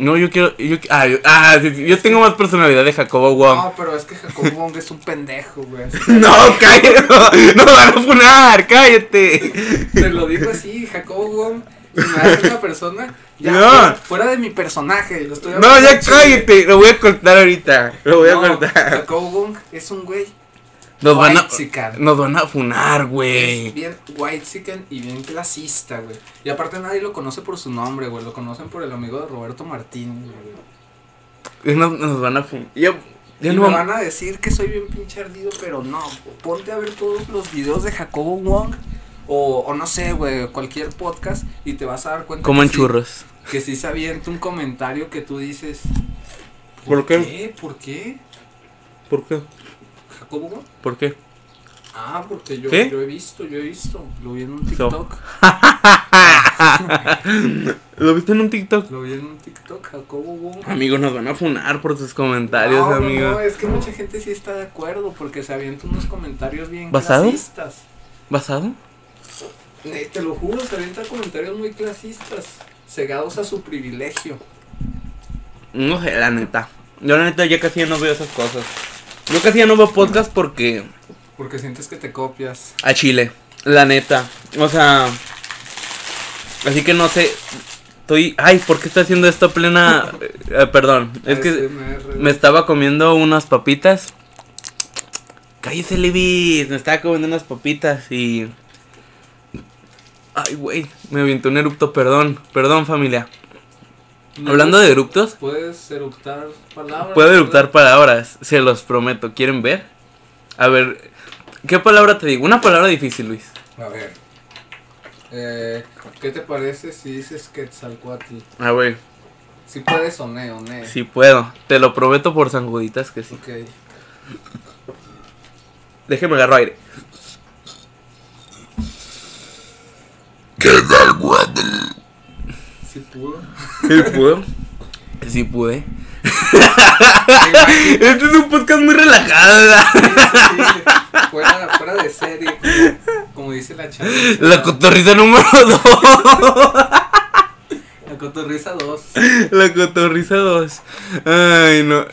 [SPEAKER 1] no,
[SPEAKER 2] yo quiero. Yo, ah, yo, ah, yo tengo más personalidad de Jacobo Wong.
[SPEAKER 1] No, pero es que Jacobo Wong es un pendejo, güey. [LAUGHS]
[SPEAKER 2] No, cállate. No, no van a funar, cállate.
[SPEAKER 1] Te lo digo así, Jacobo Wong. Si me hace una persona. Ya,
[SPEAKER 2] No.
[SPEAKER 1] fuera, de mi personaje. Lo estoy
[SPEAKER 2] No, ya cállate. Lo voy a cortar ahorita. Lo voy a cortar.
[SPEAKER 1] Jacobo Wong es un güey.
[SPEAKER 2] Nos van a.
[SPEAKER 1] whitezican.
[SPEAKER 2] Nos van a funar,
[SPEAKER 1] Es
[SPEAKER 2] güey.
[SPEAKER 1] bien white y bien clasista, güey. Y aparte nadie lo conoce por su nombre, güey. Lo conocen por el amigo de Roberto Martínez, güey.
[SPEAKER 2] Nos, nos van a funar. Ya, ya
[SPEAKER 1] y
[SPEAKER 2] no
[SPEAKER 1] me van a decir que soy bien pinche ardido, pero no. Ponte a ver todos los videos de Jacobo Wong. O, o no sé, güey, cualquier podcast y te vas a dar cuenta
[SPEAKER 2] Como
[SPEAKER 1] que
[SPEAKER 2] en
[SPEAKER 1] sí-
[SPEAKER 2] churros.
[SPEAKER 1] que si se avienta un comentario que tú dices.
[SPEAKER 2] ¿Por qué?
[SPEAKER 1] ¿Por qué?
[SPEAKER 2] ¿Por qué?
[SPEAKER 1] ¿Jacobo Wong?
[SPEAKER 2] ¿Por qué?
[SPEAKER 1] Ah, porque yo,
[SPEAKER 2] ¿Qué?
[SPEAKER 1] yo he visto, yo he visto. Lo vi en un. TikTok. [LAUGHS]
[SPEAKER 2] ¿Lo viste en un TikTok?
[SPEAKER 1] Lo vi en un TikTok, Jacobo Wong.
[SPEAKER 2] Amigos, nos van a funar por tus comentarios,
[SPEAKER 1] no, no,
[SPEAKER 2] amigos.
[SPEAKER 1] no, es que mucha gente sí está de acuerdo porque se avienta unos comentarios bien
[SPEAKER 2] ¿Basado?
[SPEAKER 1] clasistas.
[SPEAKER 2] ¿Basado?
[SPEAKER 1] Eh, te lo juro, se avienta comentarios muy clasistas, cegados a su privilegio.
[SPEAKER 2] No sé, la neta. Yo la neta ya casi no veo esas cosas. Yo casi ya no veo podcast porque...
[SPEAKER 1] Porque sientes que te copias.
[SPEAKER 2] A Chile. La neta. O sea... Así que no sé. Estoy... Ay, ¿por qué estoy haciendo esto plena... [LAUGHS] eh, perdón. Es que me estaba comiendo unas papitas. Cállese, Levis. Me estaba comiendo unas papitas y... Ay, güey. Me avientó un erupto, perdón. Perdón, familia.
[SPEAKER 1] No
[SPEAKER 2] Hablando de eruptos,
[SPEAKER 1] Puedes eruptar palabras.
[SPEAKER 2] puedo eruptar palabras. Se los prometo. ¿Quieren ver? A ver, ¿qué palabra te digo? Una palabra difícil, Luis.
[SPEAKER 1] A ver. Eh, ¿Qué te parece si dices Quetzalcoatl?
[SPEAKER 2] A ver,
[SPEAKER 1] Si puedes o ne, o ne.
[SPEAKER 2] si puedo. Te lo prometo por San Juditas que sí.
[SPEAKER 1] Ok.
[SPEAKER 2] Déjeme agarro aire.
[SPEAKER 1] Si pudo.
[SPEAKER 2] ¿Sí puedo? Sí pude. Este es un podcast muy relajado.
[SPEAKER 1] Sí, fuera, fuera de serie, como, como dice la chaviza.
[SPEAKER 2] La cotorriza número 2.
[SPEAKER 1] La cotorriza 2.
[SPEAKER 2] La cotorriza 2. Ay, no.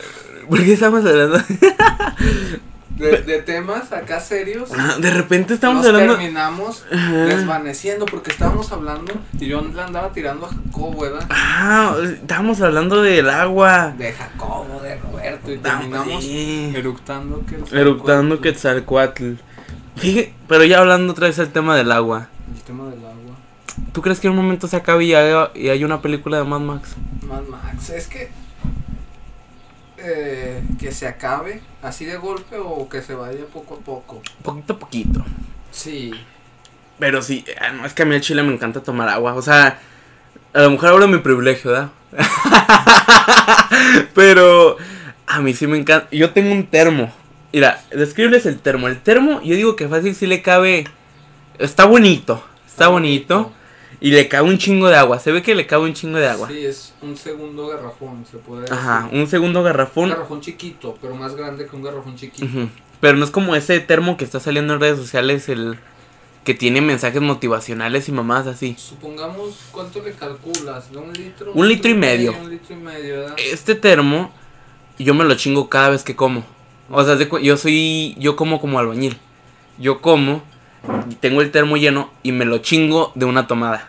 [SPEAKER 2] ¿Por qué estamos hablando?
[SPEAKER 1] De, de temas acá serios.
[SPEAKER 2] Ah, De repente estamos
[SPEAKER 1] nos
[SPEAKER 2] hablando.
[SPEAKER 1] terminamos
[SPEAKER 2] Ajá.
[SPEAKER 1] desvaneciendo porque estábamos hablando y yo le andaba tirando a Jacobo, ¿verdad?
[SPEAKER 2] Ah, estábamos hablando del agua.
[SPEAKER 1] De Jacobo, de Roberto y
[SPEAKER 2] Ah,
[SPEAKER 1] terminamos
[SPEAKER 2] sí.
[SPEAKER 1] eructando que
[SPEAKER 2] Eruptando Quetzalcoatl. Fíjate, pero ya hablando otra vez del tema del agua.
[SPEAKER 1] El tema del agua.
[SPEAKER 2] ¿Tú crees que en un momento se acabe y hay una película de Mad Max?
[SPEAKER 1] Mad Max, es que que se acabe así de golpe o que se vaya poco a poco.
[SPEAKER 2] Poquito a poquito.
[SPEAKER 1] Sí.
[SPEAKER 2] Pero sí, ah, no, es que a mí en Chile me encanta tomar agua. O sea, a lo mejor hablo de mi privilegio, ¿verdad? [LAUGHS] Pero a mí sí me encanta. Yo tengo un termo. Mira, describirles el termo. El termo, yo digo que fácil sí le cabe. Está bonito. Está bonito. Y le cabe un chingo de agua. Se ve que le cabe un chingo de agua.
[SPEAKER 1] Sí, es un segundo garrafón, se puede
[SPEAKER 2] Ajá, un segundo
[SPEAKER 1] Un
[SPEAKER 2] garrafón.
[SPEAKER 1] garrafón chiquito, pero más grande que un garrafón chiquito.
[SPEAKER 2] Pero no es como ese termo que está saliendo en redes sociales, el que tiene mensajes motivacionales y mamás así.
[SPEAKER 1] Supongamos, ¿cuánto le calculas? ¿De un litro?
[SPEAKER 2] Un litro y medio.
[SPEAKER 1] Un litro y medio, ¿verdad?
[SPEAKER 2] Este termo, yo me lo chingo cada vez que como. O sea, yo soy, yo como como albañil. Yo como, tengo el termo lleno y me lo chingo de una tomada.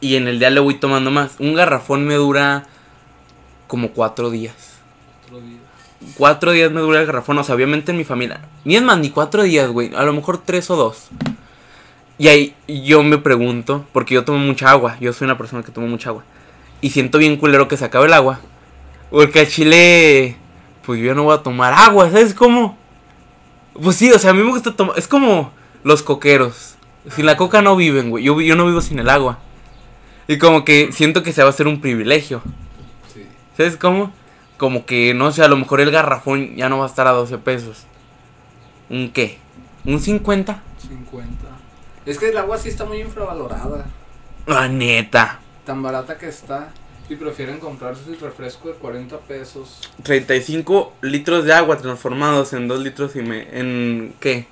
[SPEAKER 2] Y en el día le voy tomando más. Un garrafón me dura como cuatro días.
[SPEAKER 1] Otro día.
[SPEAKER 2] Cuatro días me dura el garrafón, o sea, obviamente en mi familia. Ni es más, ni cuatro días, güey. A lo mejor tres o dos. Y ahí yo me pregunto, porque yo tomo mucha agua. Yo soy una persona que toma mucha agua. Y siento bien culero que se acabe el agua. Porque a Chile, pues yo no voy a tomar agua, ¿sabes cómo? Pues sí, o sea, a mí me gusta tomar. Es como los coqueros. Sin la coca no viven, güey. Yo, yo no vivo sin el agua. Y como que siento que se va a hacer un privilegio.
[SPEAKER 1] Sí.
[SPEAKER 2] ¿Sabes cómo? Como que, no sé, a lo mejor el garrafón ya no va a estar a 12 pesos. ¿Un qué? ¿Un 50?
[SPEAKER 1] 50. Es que el agua sí está muy infravalorada.
[SPEAKER 2] La neta.
[SPEAKER 1] Tan barata que está. Y prefieren comprarse el refresco de 40 pesos.
[SPEAKER 2] 35 litros de agua transformados en 2 litros y me... ¿En qué?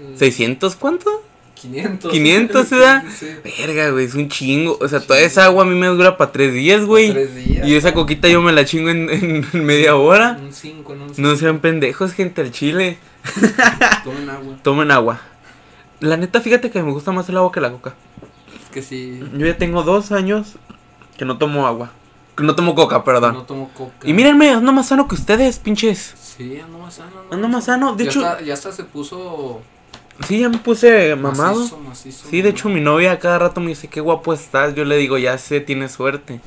[SPEAKER 1] Mm,
[SPEAKER 2] ¿600 cuánto?
[SPEAKER 1] 500.
[SPEAKER 2] 500, ¿verdad?
[SPEAKER 1] Sí.
[SPEAKER 2] Verga, güey, es un chingo. O sea, toda esa agua a mí me dura para 3 días, güey.
[SPEAKER 1] Tres días.
[SPEAKER 2] Y esa coquita yo me la chingo en, en media hora.
[SPEAKER 1] Un 5 en un
[SPEAKER 2] No
[SPEAKER 1] cinco.
[SPEAKER 2] sean pendejos, gente, al chile. [LAUGHS]
[SPEAKER 1] Tomen agua.
[SPEAKER 2] Tomen agua. La neta, fíjate que me gusta más el agua que la coca.
[SPEAKER 1] Es que sí.
[SPEAKER 2] Yo ya tengo dos años que no tomo agua. Que no tomo coca, perdón.
[SPEAKER 1] No tomo coca.
[SPEAKER 2] y mírenme, ando más sano que ustedes, pinches.
[SPEAKER 1] Sí, ando más sano.
[SPEAKER 2] Ando más sano. De
[SPEAKER 1] ya
[SPEAKER 2] hecho,
[SPEAKER 1] Hasta, ya hasta se puso.
[SPEAKER 2] Sí, ya me puse mamado.
[SPEAKER 1] Macizo, macizo,
[SPEAKER 2] Sí, de hecho, mi novia a cada rato me dice, qué guapo estás. Yo le digo, ya sé, tienes suerte.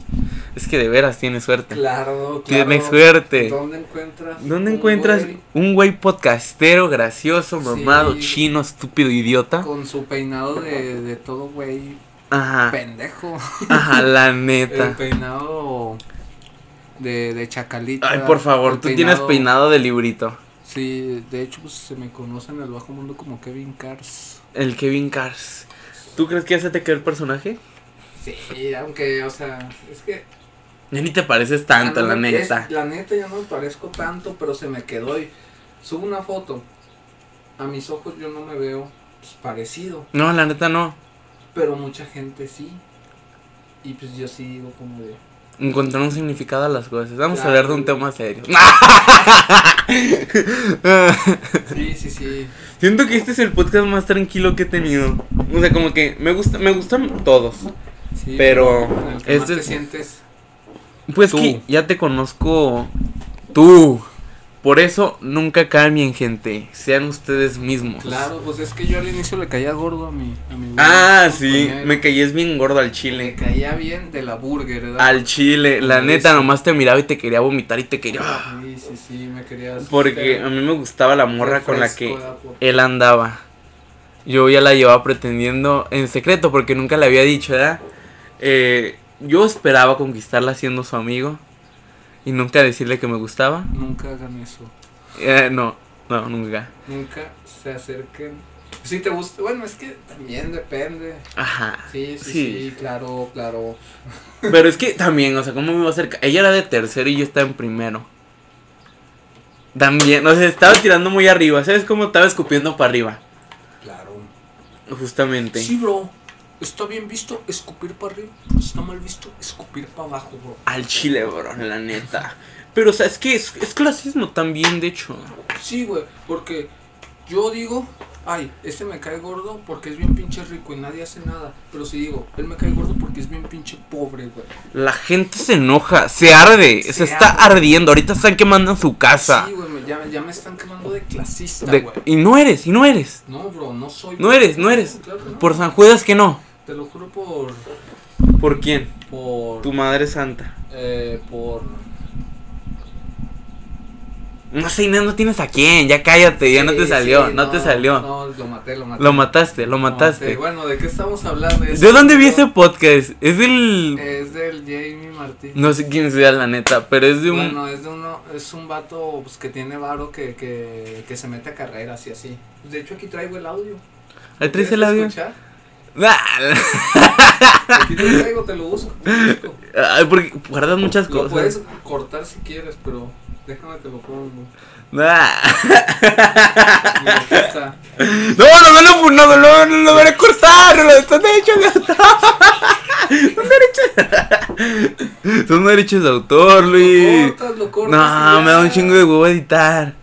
[SPEAKER 2] Es que de veras tienes suerte.
[SPEAKER 1] Claro, claro.
[SPEAKER 2] Tienes suerte.
[SPEAKER 1] ¿Dónde encuentras?
[SPEAKER 2] ¿Dónde
[SPEAKER 1] un
[SPEAKER 2] encuentras
[SPEAKER 1] güey
[SPEAKER 2] un güey podcastero, gracioso, mamado,
[SPEAKER 1] Sí.
[SPEAKER 2] chino, estúpido, idiota?
[SPEAKER 1] Con su peinado de, de todo güey
[SPEAKER 2] Ajá,
[SPEAKER 1] pendejo.
[SPEAKER 2] ajá, la [LAUGHS]
[SPEAKER 1] El
[SPEAKER 2] neta.
[SPEAKER 1] peinado de, de chacalita.
[SPEAKER 2] Ay, por favor,
[SPEAKER 1] el
[SPEAKER 2] tú tienes peinado de librito.
[SPEAKER 1] Sí, de hecho, pues se me conoce en el bajo mundo como Kevin Cars.
[SPEAKER 2] El Kevin Cars. ¿Tú crees que ya se te quedó el personaje?
[SPEAKER 1] Sí, aunque, o sea, es que.
[SPEAKER 2] Ya ni te pareces tanto,
[SPEAKER 1] no
[SPEAKER 2] la neta.
[SPEAKER 1] es- la neta ya no me parezco tanto, pero se me quedó y subo una foto. A mis ojos yo no me veo pues, parecido,
[SPEAKER 2] No, la neta no.
[SPEAKER 1] pero mucha gente sí. Y pues yo sí digo como de.
[SPEAKER 2] Encontrar un significado a las cosas. Vamos a hablar de un tema serio.
[SPEAKER 1] Sí, sí, sí.
[SPEAKER 2] Siento que este es el podcast más tranquilo que he tenido. O sea, como que me gusta, me gustan todos.
[SPEAKER 1] sí
[SPEAKER 2] Pero
[SPEAKER 1] en el que más
[SPEAKER 2] este
[SPEAKER 1] te
[SPEAKER 2] es-
[SPEAKER 1] sientes.
[SPEAKER 2] Pues
[SPEAKER 1] Tú.
[SPEAKER 2] que ya te conozco tú. Por eso nunca cambien, gente. Sean ustedes mismos.
[SPEAKER 1] Claro, pues es que yo al inicio le caía gordo a mi. A mi
[SPEAKER 2] Ah, sí.
[SPEAKER 1] compañero.
[SPEAKER 2] Me caíes bien gordo al
[SPEAKER 1] Le
[SPEAKER 2] chile.
[SPEAKER 1] caía bien de la burger, ¿verdad?
[SPEAKER 2] Al chile. La neta, nomás te miraba y te quería vomitar y te quería.
[SPEAKER 1] Sí, sí, sí, me querías.
[SPEAKER 2] Porque a mí me gustaba la morra con la que él andaba. Yo ya la llevaba pretendiendo en secreto porque nunca le había dicho, ¿verdad? Eh, yo esperaba conquistarla siendo su amigo y nunca decirle que me gustaba.
[SPEAKER 1] Nunca hagan eso.
[SPEAKER 2] Eh, no, no, nunca.
[SPEAKER 1] Nunca se acerquen. Si te gusta, bueno, es que también depende.
[SPEAKER 2] Ajá.
[SPEAKER 1] Sí, sí,
[SPEAKER 2] Sí.
[SPEAKER 1] sí, claro, claro. [LAUGHS]
[SPEAKER 2] Pero es que también, o sea, ¿cómo me iba a acercar? Ella era de tercero y yo estaba en primero. También, o sea, estaba tirando muy arriba. ¿Sabes cómo estaba escupiendo para arriba?
[SPEAKER 1] Claro.
[SPEAKER 2] Justamente.
[SPEAKER 1] Sí, bro. Está bien visto escupir para arriba. Está mal visto escupir para abajo, bro.
[SPEAKER 2] Al chile, bro, la neta. Pero, o sea, es que es, es clasismo también, de hecho.
[SPEAKER 1] Sí, güey, porque yo digo, ay, este me cae gordo porque es bien pinche rico y nadie hace nada. Pero si digo, él me cae gordo porque es bien pinche pobre, güey.
[SPEAKER 2] La gente se enoja, se arde, se,
[SPEAKER 1] Se
[SPEAKER 2] está
[SPEAKER 1] arde.
[SPEAKER 2] ardiendo. Ahorita están quemando en su casa.
[SPEAKER 1] Sí, güey, ya, ya me están quemando de clasista, güey.
[SPEAKER 2] y no eres, y no eres.
[SPEAKER 1] No, bro, no soy.
[SPEAKER 2] No eres, no eres.
[SPEAKER 1] Claro no.
[SPEAKER 2] Por San Judas que no.
[SPEAKER 1] Te lo juro por.
[SPEAKER 2] ¿Por quién?
[SPEAKER 1] Por.
[SPEAKER 2] Tu madre santa.
[SPEAKER 1] Eh, por.
[SPEAKER 2] No sé, no, no tienes a quién, ya cállate, ya no te salió,
[SPEAKER 1] sí,
[SPEAKER 2] no, te salió.
[SPEAKER 1] No, lo maté, lo maté.
[SPEAKER 2] Lo mataste, lo
[SPEAKER 1] Lo
[SPEAKER 2] mataste.
[SPEAKER 1] maté. Bueno, ¿de qué estamos hablando? Es-
[SPEAKER 2] ¿De dónde vi ese podcast? Es del...
[SPEAKER 1] Es del Jamie Martín.
[SPEAKER 2] No sé quién sea la neta, pero es de un...
[SPEAKER 1] Bueno, es de uno, es un vato pues, que tiene varo que, que, que se mete a carreras y así. De hecho aquí traigo el audio.
[SPEAKER 2] ¿Ahí traes
[SPEAKER 1] ¿Quieres
[SPEAKER 2] el audio?
[SPEAKER 1] escuchar? [LAUGHS] Te lo traigo, te lo busco. te lo busco.
[SPEAKER 2] Ay, porque guardas muchas
[SPEAKER 1] Lo puedes
[SPEAKER 2] cosas.
[SPEAKER 1] cortar si quieres, pero déjame te lo pongo.
[SPEAKER 2] Nah. [LAUGHS]
[SPEAKER 1] Mira, aquí está. [LAUGHS]
[SPEAKER 2] No, no me lo no, no, no, no lo van a cortar, no lo están derechos de autor. Son derechos. De autor, Luis.
[SPEAKER 1] Lo cortas, lo cortas.
[SPEAKER 2] No, me da un chingo de huevo editar.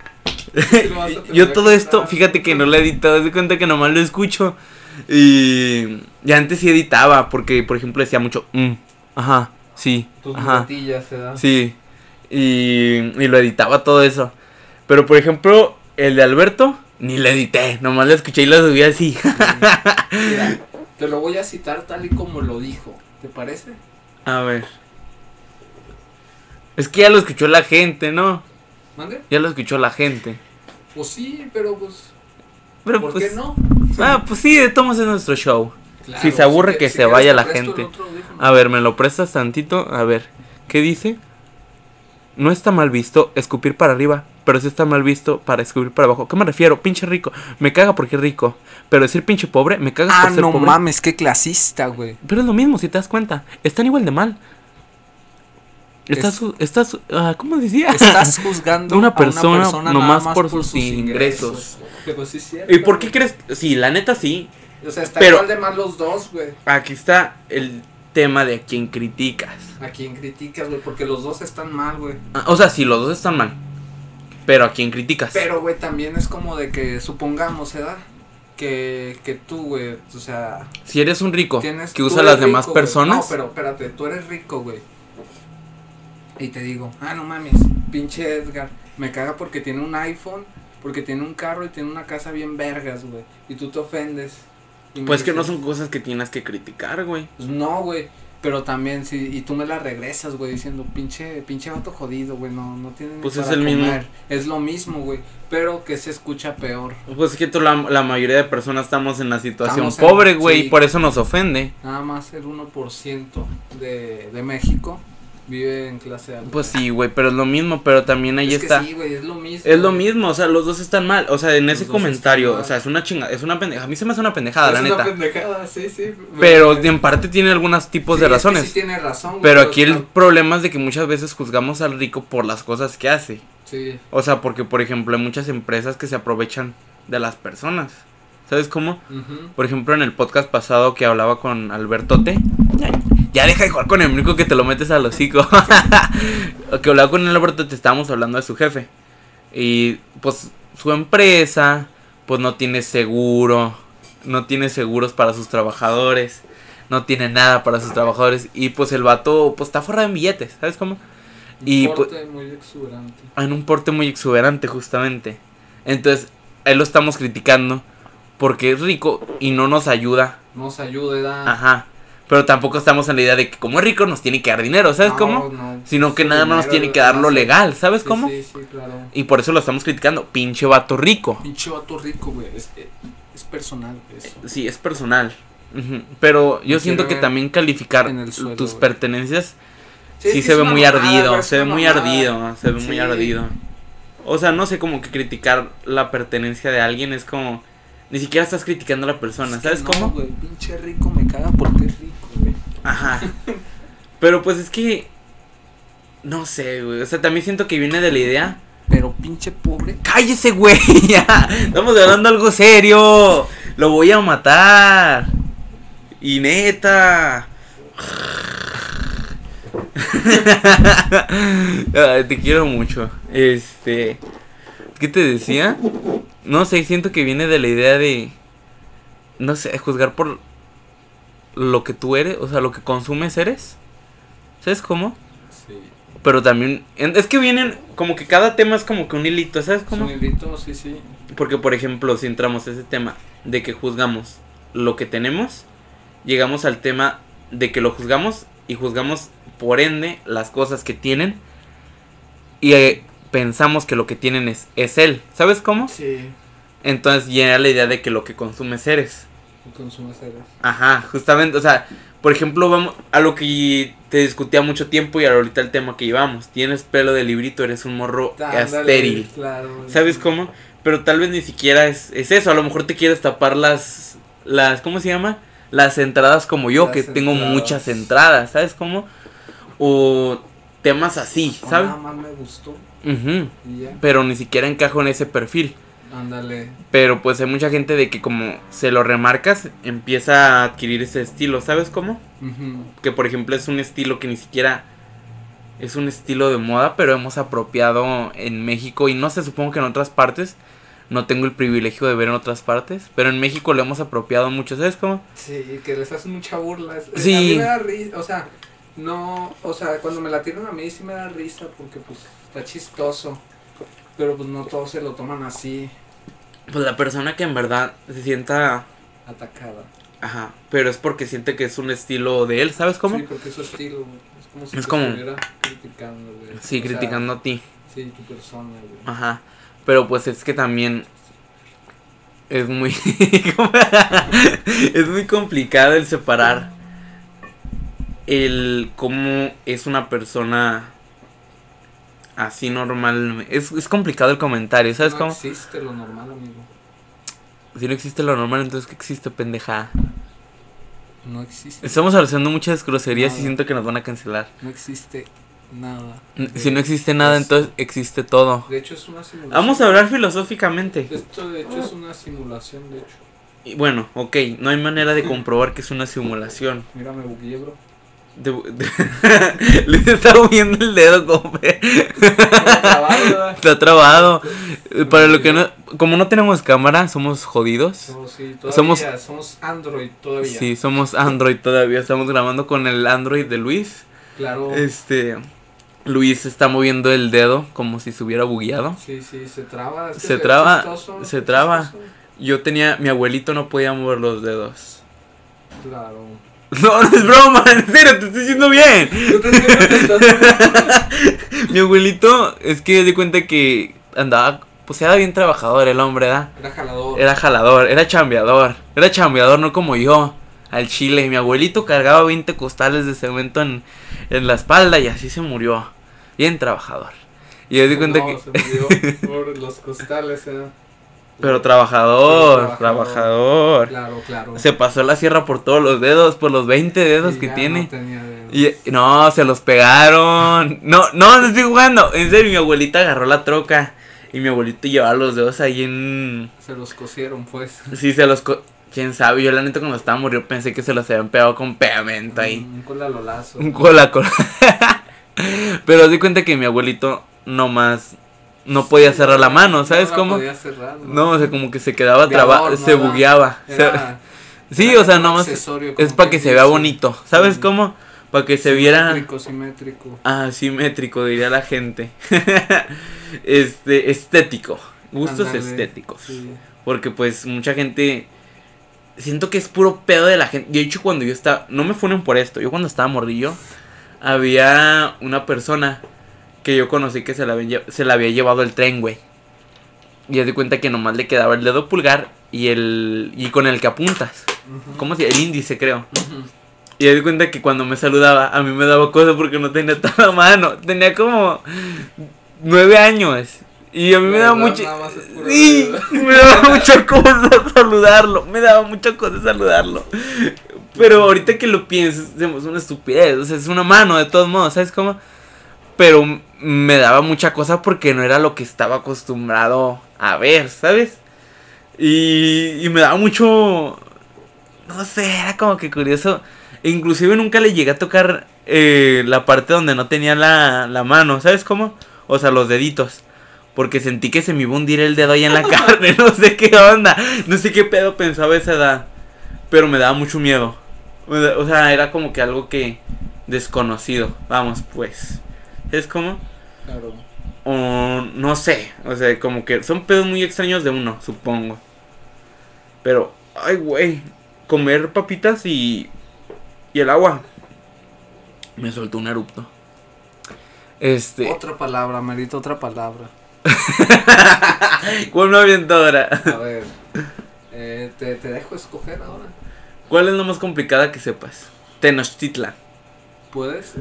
[SPEAKER 2] Yo todo esto, fíjate que no lo he editado, de cuenta que nomás lo escucho. Y, y antes sí editaba, porque por ejemplo decía mucho, mm, ajá, sí,
[SPEAKER 1] Tus
[SPEAKER 2] ajá,
[SPEAKER 1] se da.
[SPEAKER 2] sí. Y, y lo editaba todo eso. Pero por ejemplo, el de Alberto, ni lo edité, nomás lo escuché y lo subí así.
[SPEAKER 1] Mira, [LAUGHS] te lo voy a citar tal y como lo dijo. ¿Te parece?
[SPEAKER 2] A ver. Es que ya lo escuchó la gente, ¿no?
[SPEAKER 1] ¿Mande?
[SPEAKER 2] Ya lo escuchó la gente.
[SPEAKER 1] Pues sí, pero pues.
[SPEAKER 2] Pero
[SPEAKER 1] ¿Por
[SPEAKER 2] pues,
[SPEAKER 1] qué no? [LAUGHS]
[SPEAKER 2] Ah, pues sí, de todos modos es nuestro show.
[SPEAKER 1] Claro,
[SPEAKER 2] si se aburre,
[SPEAKER 1] que-
[SPEAKER 2] que
[SPEAKER 1] si
[SPEAKER 2] se vaya la gente.
[SPEAKER 1] otro.
[SPEAKER 2] A ver, ¿me lo prestas tantito? A ver, ¿qué dice? No está mal visto escupir para arriba, pero sí está mal visto para escupir para abajo. ¿Qué me refiero? Pinche rico. Me caga porque es rico. Pero decir pinche pobre, me cagas
[SPEAKER 1] Ah,
[SPEAKER 2] por ser
[SPEAKER 1] no
[SPEAKER 2] pobre.
[SPEAKER 1] mames, qué clasista, güey.
[SPEAKER 2] Pero es lo mismo, si te das cuenta. Están igual de mal. Estás,
[SPEAKER 1] Es-
[SPEAKER 2] su- estás, ah, ¿cómo decía?
[SPEAKER 1] Estás [LAUGHS] juzgando
[SPEAKER 2] Una
[SPEAKER 1] a
[SPEAKER 2] persona
[SPEAKER 1] nada
[SPEAKER 2] nomás
[SPEAKER 1] más
[SPEAKER 2] por sus ingresos.
[SPEAKER 1] Pues sí es cierto,
[SPEAKER 2] ¿Y por qué crees? Sí, la neta sí.
[SPEAKER 1] O sea, está
[SPEAKER 2] Pero-
[SPEAKER 1] igual de mal los dos, güey.
[SPEAKER 2] Aquí está el tema de a quién criticas.
[SPEAKER 1] A quien criticas, güey, porque los dos están mal, güey.
[SPEAKER 2] Ah, O sea, sí, los dos están mal. Pero a quién criticas.
[SPEAKER 1] Pero, güey, también es como de que, supongamos, ¿verdad? Que, que tú, güey, o sea,
[SPEAKER 2] Si eres un rico
[SPEAKER 1] tienes...
[SPEAKER 2] que usa a las demás
[SPEAKER 1] rico,
[SPEAKER 2] personas.
[SPEAKER 1] No, pero espérate, tú eres rico, güey. Y te digo, ah, no mames, pinche Edgar, me caga porque tiene un iPhone, porque tiene un carro y tiene una casa bien vergas, güey. Y tú te ofendes.
[SPEAKER 2] Pues que no son cosas que tienes que criticar, güey.
[SPEAKER 1] Pues no, güey. Pero también, sí, y tú me la regresas, güey, diciendo, pinche, pinche vato jodido, güey, no, no tiene
[SPEAKER 2] Pues es el mismo.
[SPEAKER 1] comer". Es lo mismo, güey, pero que se escucha peor.
[SPEAKER 2] Pues es que tú, la, la mayoría de personas estamos en la situación
[SPEAKER 1] Estamos
[SPEAKER 2] pobre, güey,
[SPEAKER 1] sí.
[SPEAKER 2] y por eso nos ofende.
[SPEAKER 1] Nada más el 1% de, de México vive en clase alta.
[SPEAKER 2] Pues sí, güey, pero es lo mismo, pero también ahí
[SPEAKER 1] es
[SPEAKER 2] está.
[SPEAKER 1] Que sí, güey, es lo mismo.
[SPEAKER 2] Es lo mismo, o sea, los dos están mal. O sea, en
[SPEAKER 1] Los
[SPEAKER 2] ese comentario, o sea, es una chinga, es una pendeja. A mí se me hace una pendejada,
[SPEAKER 1] Es
[SPEAKER 2] la
[SPEAKER 1] una
[SPEAKER 2] neta.
[SPEAKER 1] pendejada, sí, sí.
[SPEAKER 2] Pero en parte tiene algunos tipos
[SPEAKER 1] Sí,
[SPEAKER 2] de
[SPEAKER 1] es que
[SPEAKER 2] razones.
[SPEAKER 1] sí tiene razón, güey,
[SPEAKER 2] pero aquí el problema es de que muchas veces juzgamos al rico por las cosas que hace.
[SPEAKER 1] Sí,
[SPEAKER 2] O sea, porque por ejemplo hay muchas empresas que se aprovechan de las personas. ¿Sabes cómo? Por ejemplo, en el podcast pasado que hablaba con Albertote. Ya, deja de jugar con el único que te lo metes al hocico. [LAUGHS] que hablaba con el Albertote, estábamos hablando de su jefe. Y pues su empresa, pues no tiene seguro. No tiene seguros para sus trabajadores. No tiene nada para sus trabajadores. Y pues el vato, pues está forrado en billetes. ¿Sabes cómo? Y,
[SPEAKER 1] Un
[SPEAKER 2] pues-
[SPEAKER 1] porte muy exuberante.
[SPEAKER 2] en un porte muy exuberante justamente. Entonces, él lo estamos criticando porque es rico y no nos ayuda.
[SPEAKER 1] Nos ayude, da.
[SPEAKER 2] Ajá. Pero tampoco estamos en la idea de que como es rico nos tiene que dar dinero, ¿sabes
[SPEAKER 1] No,
[SPEAKER 2] cómo?
[SPEAKER 1] no,
[SPEAKER 2] Sino que nada más nos tiene que dar lo legal, ¿sabes
[SPEAKER 1] Sí,
[SPEAKER 2] cómo?
[SPEAKER 1] Sí, sí, claro.
[SPEAKER 2] Y por eso lo estamos criticando, pinche vato rico.
[SPEAKER 1] Pinche vato rico, güey. Es, eh, es personal eso.
[SPEAKER 2] Sí, es personal. Pero yo
[SPEAKER 1] Me
[SPEAKER 2] siento que también calificar
[SPEAKER 1] suelo,
[SPEAKER 2] tus pertenencias sí, se ve muy
[SPEAKER 1] mamada,
[SPEAKER 2] ardido, se ve muy ardido, se ve muy ardido. O sea, no sé, como que criticar la pertenencia de alguien es como... Ni siquiera estás criticando a la persona,
[SPEAKER 1] Es
[SPEAKER 2] ¿sabes
[SPEAKER 1] no,
[SPEAKER 2] cómo?
[SPEAKER 1] güey, pinche rico me caga porque es rico, güey.
[SPEAKER 2] Ajá. [LAUGHS] Pero pues es que... No sé, güey. O sea, también siento que viene de la idea...
[SPEAKER 1] Pero pinche pobre.
[SPEAKER 2] ¡Cállese, güey! [LAUGHS] Ya. Estamos hablando algo serio. Lo voy a matar. Y neta. [LAUGHS] Te quiero mucho. Este. ¿Qué te decía? No sé, siento que viene de la idea de. No sé, juzgar por lo que tú eres, o sea, lo que consumes eres. ¿Sabes cómo?
[SPEAKER 1] Sí.
[SPEAKER 2] Pero también. Es que vienen. Como que cada tema es como que un hilito, ¿sabes cómo?
[SPEAKER 1] Un hilito, sí, sí.
[SPEAKER 2] Porque, por ejemplo, si entramos a ese tema de que juzgamos lo que tenemos, llegamos al tema de que lo juzgamos y juzgamos, por ende, las cosas que tienen y eh, pensamos que lo que tienen es, es él. ¿Sabes cómo?
[SPEAKER 1] Sí.
[SPEAKER 2] Entonces llega la idea de que lo que consumes eres.
[SPEAKER 1] Consumes eres.
[SPEAKER 2] Ajá, justamente, o sea, por ejemplo, vamos a lo que te discutía mucho tiempo y ahorita el tema que llevamos. Tienes pelo de librito, eres un morro estéril.
[SPEAKER 1] Claro.
[SPEAKER 2] ¿Sabes cómo? Pero tal vez ni siquiera es, es eso. A lo mejor te quieres tapar las. las ¿Cómo se llama? las entradas como yo,
[SPEAKER 1] Las
[SPEAKER 2] que tengo muchas entradas, ¿sabes cómo? O temas así, ¿sabes?
[SPEAKER 1] Nada más me gustó Y ya.
[SPEAKER 2] Pero ni siquiera encajo en ese perfil.
[SPEAKER 1] Ándale.
[SPEAKER 2] Pero pues hay mucha gente de que como se lo remarcas, empieza a adquirir ese estilo, ¿sabes cómo?
[SPEAKER 1] Ujú.
[SPEAKER 2] Que por ejemplo es un estilo que ni siquiera es un estilo de moda, pero hemos apropiado en México y no sé, supongo que en otras partes. No tengo el privilegio de ver en otras partes, pero en México lo hemos apropiado mucho, ¿sabes cómo?
[SPEAKER 1] Sí, que les hacen mucha burla.
[SPEAKER 2] Sí.
[SPEAKER 1] A mí me da risa, o sea, no, o sea, cuando me la tiran a mí sí me da risa porque pues está chistoso. Pero pues no todos se lo toman así,
[SPEAKER 2] Pues la persona que en verdad se sienta,
[SPEAKER 1] atacada.
[SPEAKER 2] ajá, pero es porque siente que es un estilo de él, ¿sabes cómo?
[SPEAKER 1] Sí, porque es su estilo, güey. Es como si
[SPEAKER 2] Es
[SPEAKER 1] te
[SPEAKER 2] como-
[SPEAKER 1] estuviera criticando, güey.
[SPEAKER 2] Sí,
[SPEAKER 1] O sea,
[SPEAKER 2] criticando a ti.
[SPEAKER 1] Sí, tu persona, güey.
[SPEAKER 2] Ajá. Pero pues es que también es muy [LAUGHS] es muy complicado el separar el cómo es una persona así normal. Es, es complicado el comentario, ¿sabes
[SPEAKER 1] no
[SPEAKER 2] cómo?
[SPEAKER 1] existe lo normal, amigo.
[SPEAKER 2] Si no existe lo normal, entonces ¿qué existe, pendeja?
[SPEAKER 1] No existe.
[SPEAKER 2] Estamos haciendo muchas groserías y siento que nos van a cancelar.
[SPEAKER 1] No existe nada.
[SPEAKER 2] Si no existe nada, entonces existe todo.
[SPEAKER 1] De hecho, es una simulación.
[SPEAKER 2] Vamos a hablar filosóficamente.
[SPEAKER 1] Esto, de hecho, es una simulación, de hecho.
[SPEAKER 2] Y bueno, ok, no hay manera de comprobar que es una simulación.
[SPEAKER 1] Mira, me bro.
[SPEAKER 2] De- de- [LAUGHS] Le está moviendo el dedo, compa. Está trabado. Eh, Para lo que no, como no tenemos cámara, somos jodidos.
[SPEAKER 1] Somos, sí, todavía,
[SPEAKER 2] Somos-
[SPEAKER 1] somos, Android todavía.
[SPEAKER 2] Sí, somos Android todavía. Estamos grabando con el Android de Luis.
[SPEAKER 1] Claro.
[SPEAKER 2] Este, Luis está moviendo el dedo como si se hubiera bugueado.
[SPEAKER 1] Sí, sí, se traba. es que
[SPEAKER 2] Se
[SPEAKER 1] ve
[SPEAKER 2] traba,
[SPEAKER 1] chistoso,
[SPEAKER 2] se traba.
[SPEAKER 1] chistoso.
[SPEAKER 2] Yo tenía, mi abuelito no podía mover los dedos.
[SPEAKER 1] Claro.
[SPEAKER 2] No, no es broma, en serio, te estoy diciendo bien. [LAUGHS] Mi abuelito es que di cuenta que andaba, pues era bien trabajador el hombre, ¿verdad?
[SPEAKER 1] Era jalador.
[SPEAKER 2] Era jalador, era chambeador. Era chambeador, no como yo. Al chile. Mi abuelito cargaba 20 costales de cemento en, en la espalda y así se murió. Bien trabajador. Y yo di cuenta
[SPEAKER 1] no,
[SPEAKER 2] que.
[SPEAKER 1] se murió [LAUGHS] por los costales, eh.
[SPEAKER 2] Pero trabajador,
[SPEAKER 1] Pero
[SPEAKER 2] trabajador.
[SPEAKER 1] Claro, claro.
[SPEAKER 2] Se pasó la sierra por todos los dedos, por los 20 dedos
[SPEAKER 1] Y
[SPEAKER 2] que
[SPEAKER 1] ya
[SPEAKER 2] tiene.
[SPEAKER 1] No tenía dedos.
[SPEAKER 2] Y no, se los pegaron. No, no, no estoy jugando. En serio, mi abuelita agarró la troca. Y mi abuelito llevaba los dedos ahí en.
[SPEAKER 1] Se los cosieron, pues.
[SPEAKER 2] Sí, se los. co- Quién sabe, yo la neta cuando estaba murió pensé que se los habían pegado con pegamento ahí.
[SPEAKER 1] Un colalolazo.
[SPEAKER 2] Un cola cola. [LAUGHS] Pero di cuenta que mi abuelito nomás no podía cerrar la mano, ¿sabes
[SPEAKER 1] No
[SPEAKER 2] cómo?
[SPEAKER 1] podía cerrar,
[SPEAKER 2] No, o sea, como que se quedaba
[SPEAKER 1] De
[SPEAKER 2] trabado,
[SPEAKER 1] adorno,
[SPEAKER 2] se bugueaba.
[SPEAKER 1] Era- [LAUGHS]
[SPEAKER 2] sí, o sea, nomás es para que se vea bonito, ¿sabes
[SPEAKER 1] Sí.
[SPEAKER 2] cómo? Para que se viera
[SPEAKER 1] Simétrico, simétrico.
[SPEAKER 2] Ah, simétrico, diría la gente. [LAUGHS] este, estético. Gustos estéticos.
[SPEAKER 1] sí.
[SPEAKER 2] Porque pues mucha gente... Siento que es puro pedo de la gente. De hecho, cuando yo estaba... No me funen por esto. Yo cuando estaba morrillo, había una persona que yo conocí que se la, había, se la había llevado el tren, güey. Y ya di cuenta que nomás le quedaba el dedo pulgar y el... Y con el que apuntas.
[SPEAKER 1] Ujú.
[SPEAKER 2] ¿Cómo se? El índice, creo.
[SPEAKER 1] Ujú.
[SPEAKER 2] Y me di cuenta que cuando me saludaba, a mí me daba cosa porque no tenía [LAUGHS] toda la mano. Tenía como nueve años. Y a mí me [LAUGHS] daba mucho. Sí, me daba mucha cosa saludarlo. Me daba mucha cosa saludarlo. Pero ahorita que lo pienso, es una estupidez. O sea, es una mano de todos modos, ¿sabes cómo? Pero me daba mucha cosa porque no era lo que estaba acostumbrado a ver, ¿sabes? Y, y me daba mucho. No sé, era como que curioso. Inclusive nunca le llegué a tocar eh, la parte donde no tenía la, la mano, ¿sabes cómo? O sea, los deditos. Porque sentí que se me iba a hundir el dedo ahí en la [LAUGHS] carne, no sé qué onda. No sé qué pedo pensaba esa edad. Pero me daba mucho miedo. O sea, era como que algo que desconocido. Vamos, pues. ¿Es como?
[SPEAKER 1] Claro.
[SPEAKER 2] O no sé. O sea, como que son pedos muy extraños de uno, supongo. Pero, ay, güey. Comer papitas y. Y el agua. Me soltó un erupto. Este.
[SPEAKER 1] Otra palabra, Marito, otra palabra. [LAUGHS]
[SPEAKER 2] ¿Cuál me aviento ahora?
[SPEAKER 1] A ver. eh, te, te dejo escoger ahora.
[SPEAKER 2] ¿Cuál es la más complicada que sepas? Tenochtitlan.
[SPEAKER 1] ¿Puedes?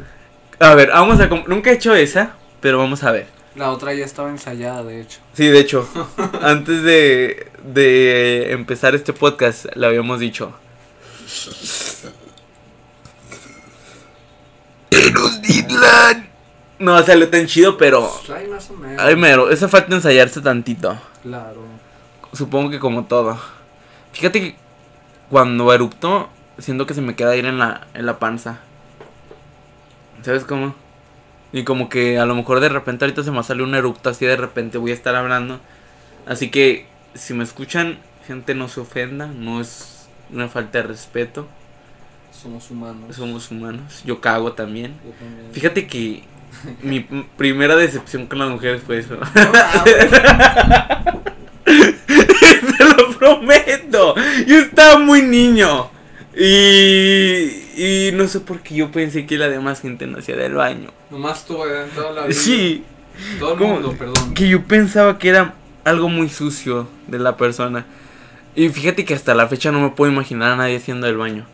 [SPEAKER 2] A ver, vamos a. com- Nunca he hecho esa, pero vamos a ver.
[SPEAKER 1] La otra ya estaba ensayada, de hecho.
[SPEAKER 2] Sí, de hecho, [LAUGHS] antes de, de empezar este podcast, le habíamos dicho. Tenochtitlan. No salió tan chido, pero.
[SPEAKER 1] Pues Ay, más o menos.
[SPEAKER 2] Ay, mero, esa falta ensayarse tantito.
[SPEAKER 1] Claro.
[SPEAKER 2] Supongo que como todo. Fíjate que cuando eruptó, siento que se me queda aire en la, en la panza. ¿Sabes cómo? Y como que a lo mejor de repente ahorita se me salir un erupto así de repente voy a estar hablando. Así que si me escuchan, gente no se ofenda, no es una falta de respeto.
[SPEAKER 1] Somos humanos.
[SPEAKER 2] Somos humanos. Yo cago también.
[SPEAKER 1] Yo también.
[SPEAKER 2] Fíjate que [LAUGHS] mi primera decepción con las mujeres fue eso.
[SPEAKER 1] No, ah, [LAUGHS]
[SPEAKER 2] Te lo prometo. Yo estaba muy niño. Y, y no sé por qué yo pensé que la demás gente no hacía del baño.
[SPEAKER 1] Nomás tú, toda la vida.
[SPEAKER 2] Sí,
[SPEAKER 1] Todo el
[SPEAKER 2] ¿Cómo?
[SPEAKER 1] mundo, perdón.
[SPEAKER 2] que yo pensaba que era algo muy sucio de la persona. Y fíjate que hasta la fecha no me puedo imaginar a nadie haciendo el baño.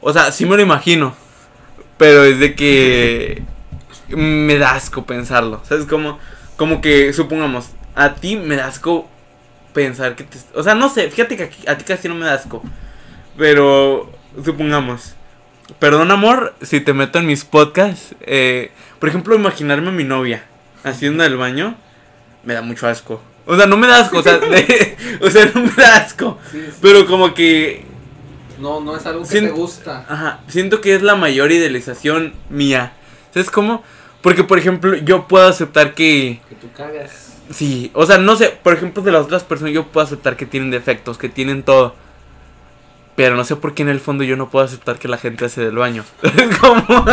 [SPEAKER 2] O sea, sí me lo imagino. Pero es de que [LAUGHS] me da asco pensarlo. ¿Sabes? Como, como que, supongamos, a ti me da asco pensar que te... O sea, no sé, fíjate que aquí- a ti casi no me da asco. Pero, supongamos. Perdón, amor, si te meto en mis podcasts. eh, por ejemplo, imaginarme a mi novia haciendo el baño. Me da mucho asco. O sea, no me da asco. O sea, [LAUGHS] de- [LAUGHS] o sea no me da asco.
[SPEAKER 1] Sí, sí.
[SPEAKER 2] Pero como que
[SPEAKER 1] No, no es algo que
[SPEAKER 2] Sien-
[SPEAKER 1] te gusta.
[SPEAKER 2] Ajá, siento que es la mayor idealización mía. ¿Sabes cómo? Porque, por ejemplo, yo puedo aceptar que...
[SPEAKER 1] Que tú cagas.
[SPEAKER 2] Sí, o sea, no sé, por ejemplo, de las otras personas yo puedo aceptar que tienen defectos, que tienen todo. Pero no sé por qué en el fondo yo no puedo aceptar que la gente hace del baño. [LAUGHS] Es como... [LAUGHS]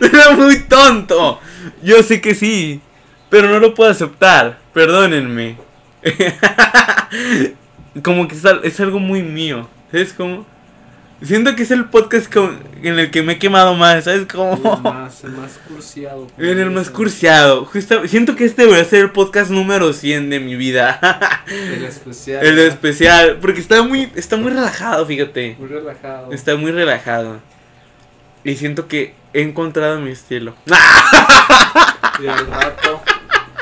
[SPEAKER 2] Era muy tonto. Yo sé que sí, pero no lo puedo aceptar. Perdónenme. [LAUGHS] como que es, al- es algo muy mío. ¿Sabes cómo? Siento que es el podcast con- en el que me he quemado más. ¿Sabes cómo?
[SPEAKER 1] El más, [LAUGHS] el más cursiado.
[SPEAKER 2] En el más cursiado. Siento que este debería ser el podcast número 100 de mi vida.
[SPEAKER 1] El [LAUGHS] especial.
[SPEAKER 2] el especial. Porque está muy, está muy relajado, fíjate.
[SPEAKER 1] Muy relajado.
[SPEAKER 2] Está muy relajado. Y siento que he encontrado mi estilo. [LAUGHS]
[SPEAKER 1] Y al rato,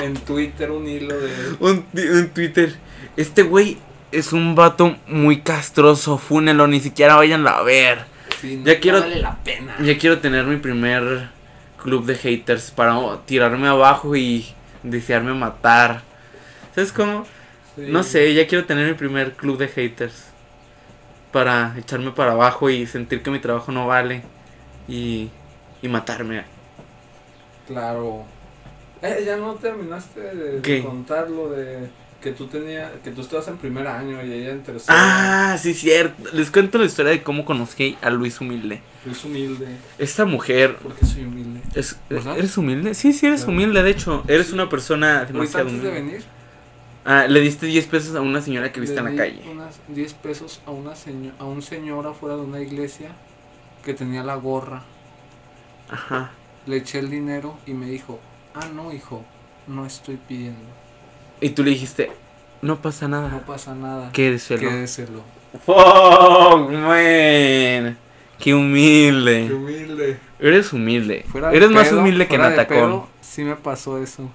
[SPEAKER 1] en Twitter, un hilo de.
[SPEAKER 2] un, un Twitter. Este güey es un vato muy castroso. Fúnelo, ni siquiera vayan a ver.
[SPEAKER 1] Sí, no
[SPEAKER 2] Ya quiero-
[SPEAKER 1] vale la pena.
[SPEAKER 2] Ya quiero tener mi primer club de haters para tirarme abajo y desearme matar. ¿Sabes cómo?
[SPEAKER 1] Sí.
[SPEAKER 2] No sé, ya quiero tener mi primer club de haters. Para echarme para abajo y sentir que mi trabajo no vale. Y, y matarme.
[SPEAKER 1] Claro. Eh, ya no terminaste de, de
[SPEAKER 2] ¿Qué?
[SPEAKER 1] contar lo de que tú tenías, que tú estabas en primer año y ella en tercero.
[SPEAKER 2] Ah, sí, cierto. Les cuento la historia de cómo conocí a Luis Humilde.
[SPEAKER 1] Es humilde.
[SPEAKER 2] Esta mujer.
[SPEAKER 1] porque soy humilde?
[SPEAKER 2] Es,
[SPEAKER 1] ¿Verdad?
[SPEAKER 2] ¿Eres humilde? Sí, sí, eres humilde, de hecho. Eres
[SPEAKER 1] Sí.
[SPEAKER 2] una persona demasiado
[SPEAKER 1] antes de venir,
[SPEAKER 2] Ah, le diste 10 pesos a una señora que viste en la calle.
[SPEAKER 1] unas 10 pesos a, una seño- a un señor afuera de una iglesia que tenía la gorra.
[SPEAKER 2] Ajá.
[SPEAKER 1] Le eché el dinero y me dijo, ah, no, hijo, no estoy pidiendo.
[SPEAKER 2] Y tú le dijiste, no pasa
[SPEAKER 1] No
[SPEAKER 2] nada.
[SPEAKER 1] pasa nada.
[SPEAKER 2] Quédeselo.
[SPEAKER 1] Quédeselo.
[SPEAKER 2] Fuck, man. Qué humilde.
[SPEAKER 1] humilde.
[SPEAKER 2] Eres humilde.
[SPEAKER 1] Fuera
[SPEAKER 2] Eres más
[SPEAKER 1] pedo,
[SPEAKER 2] humilde que Natacón.
[SPEAKER 1] Sí me pasó eso.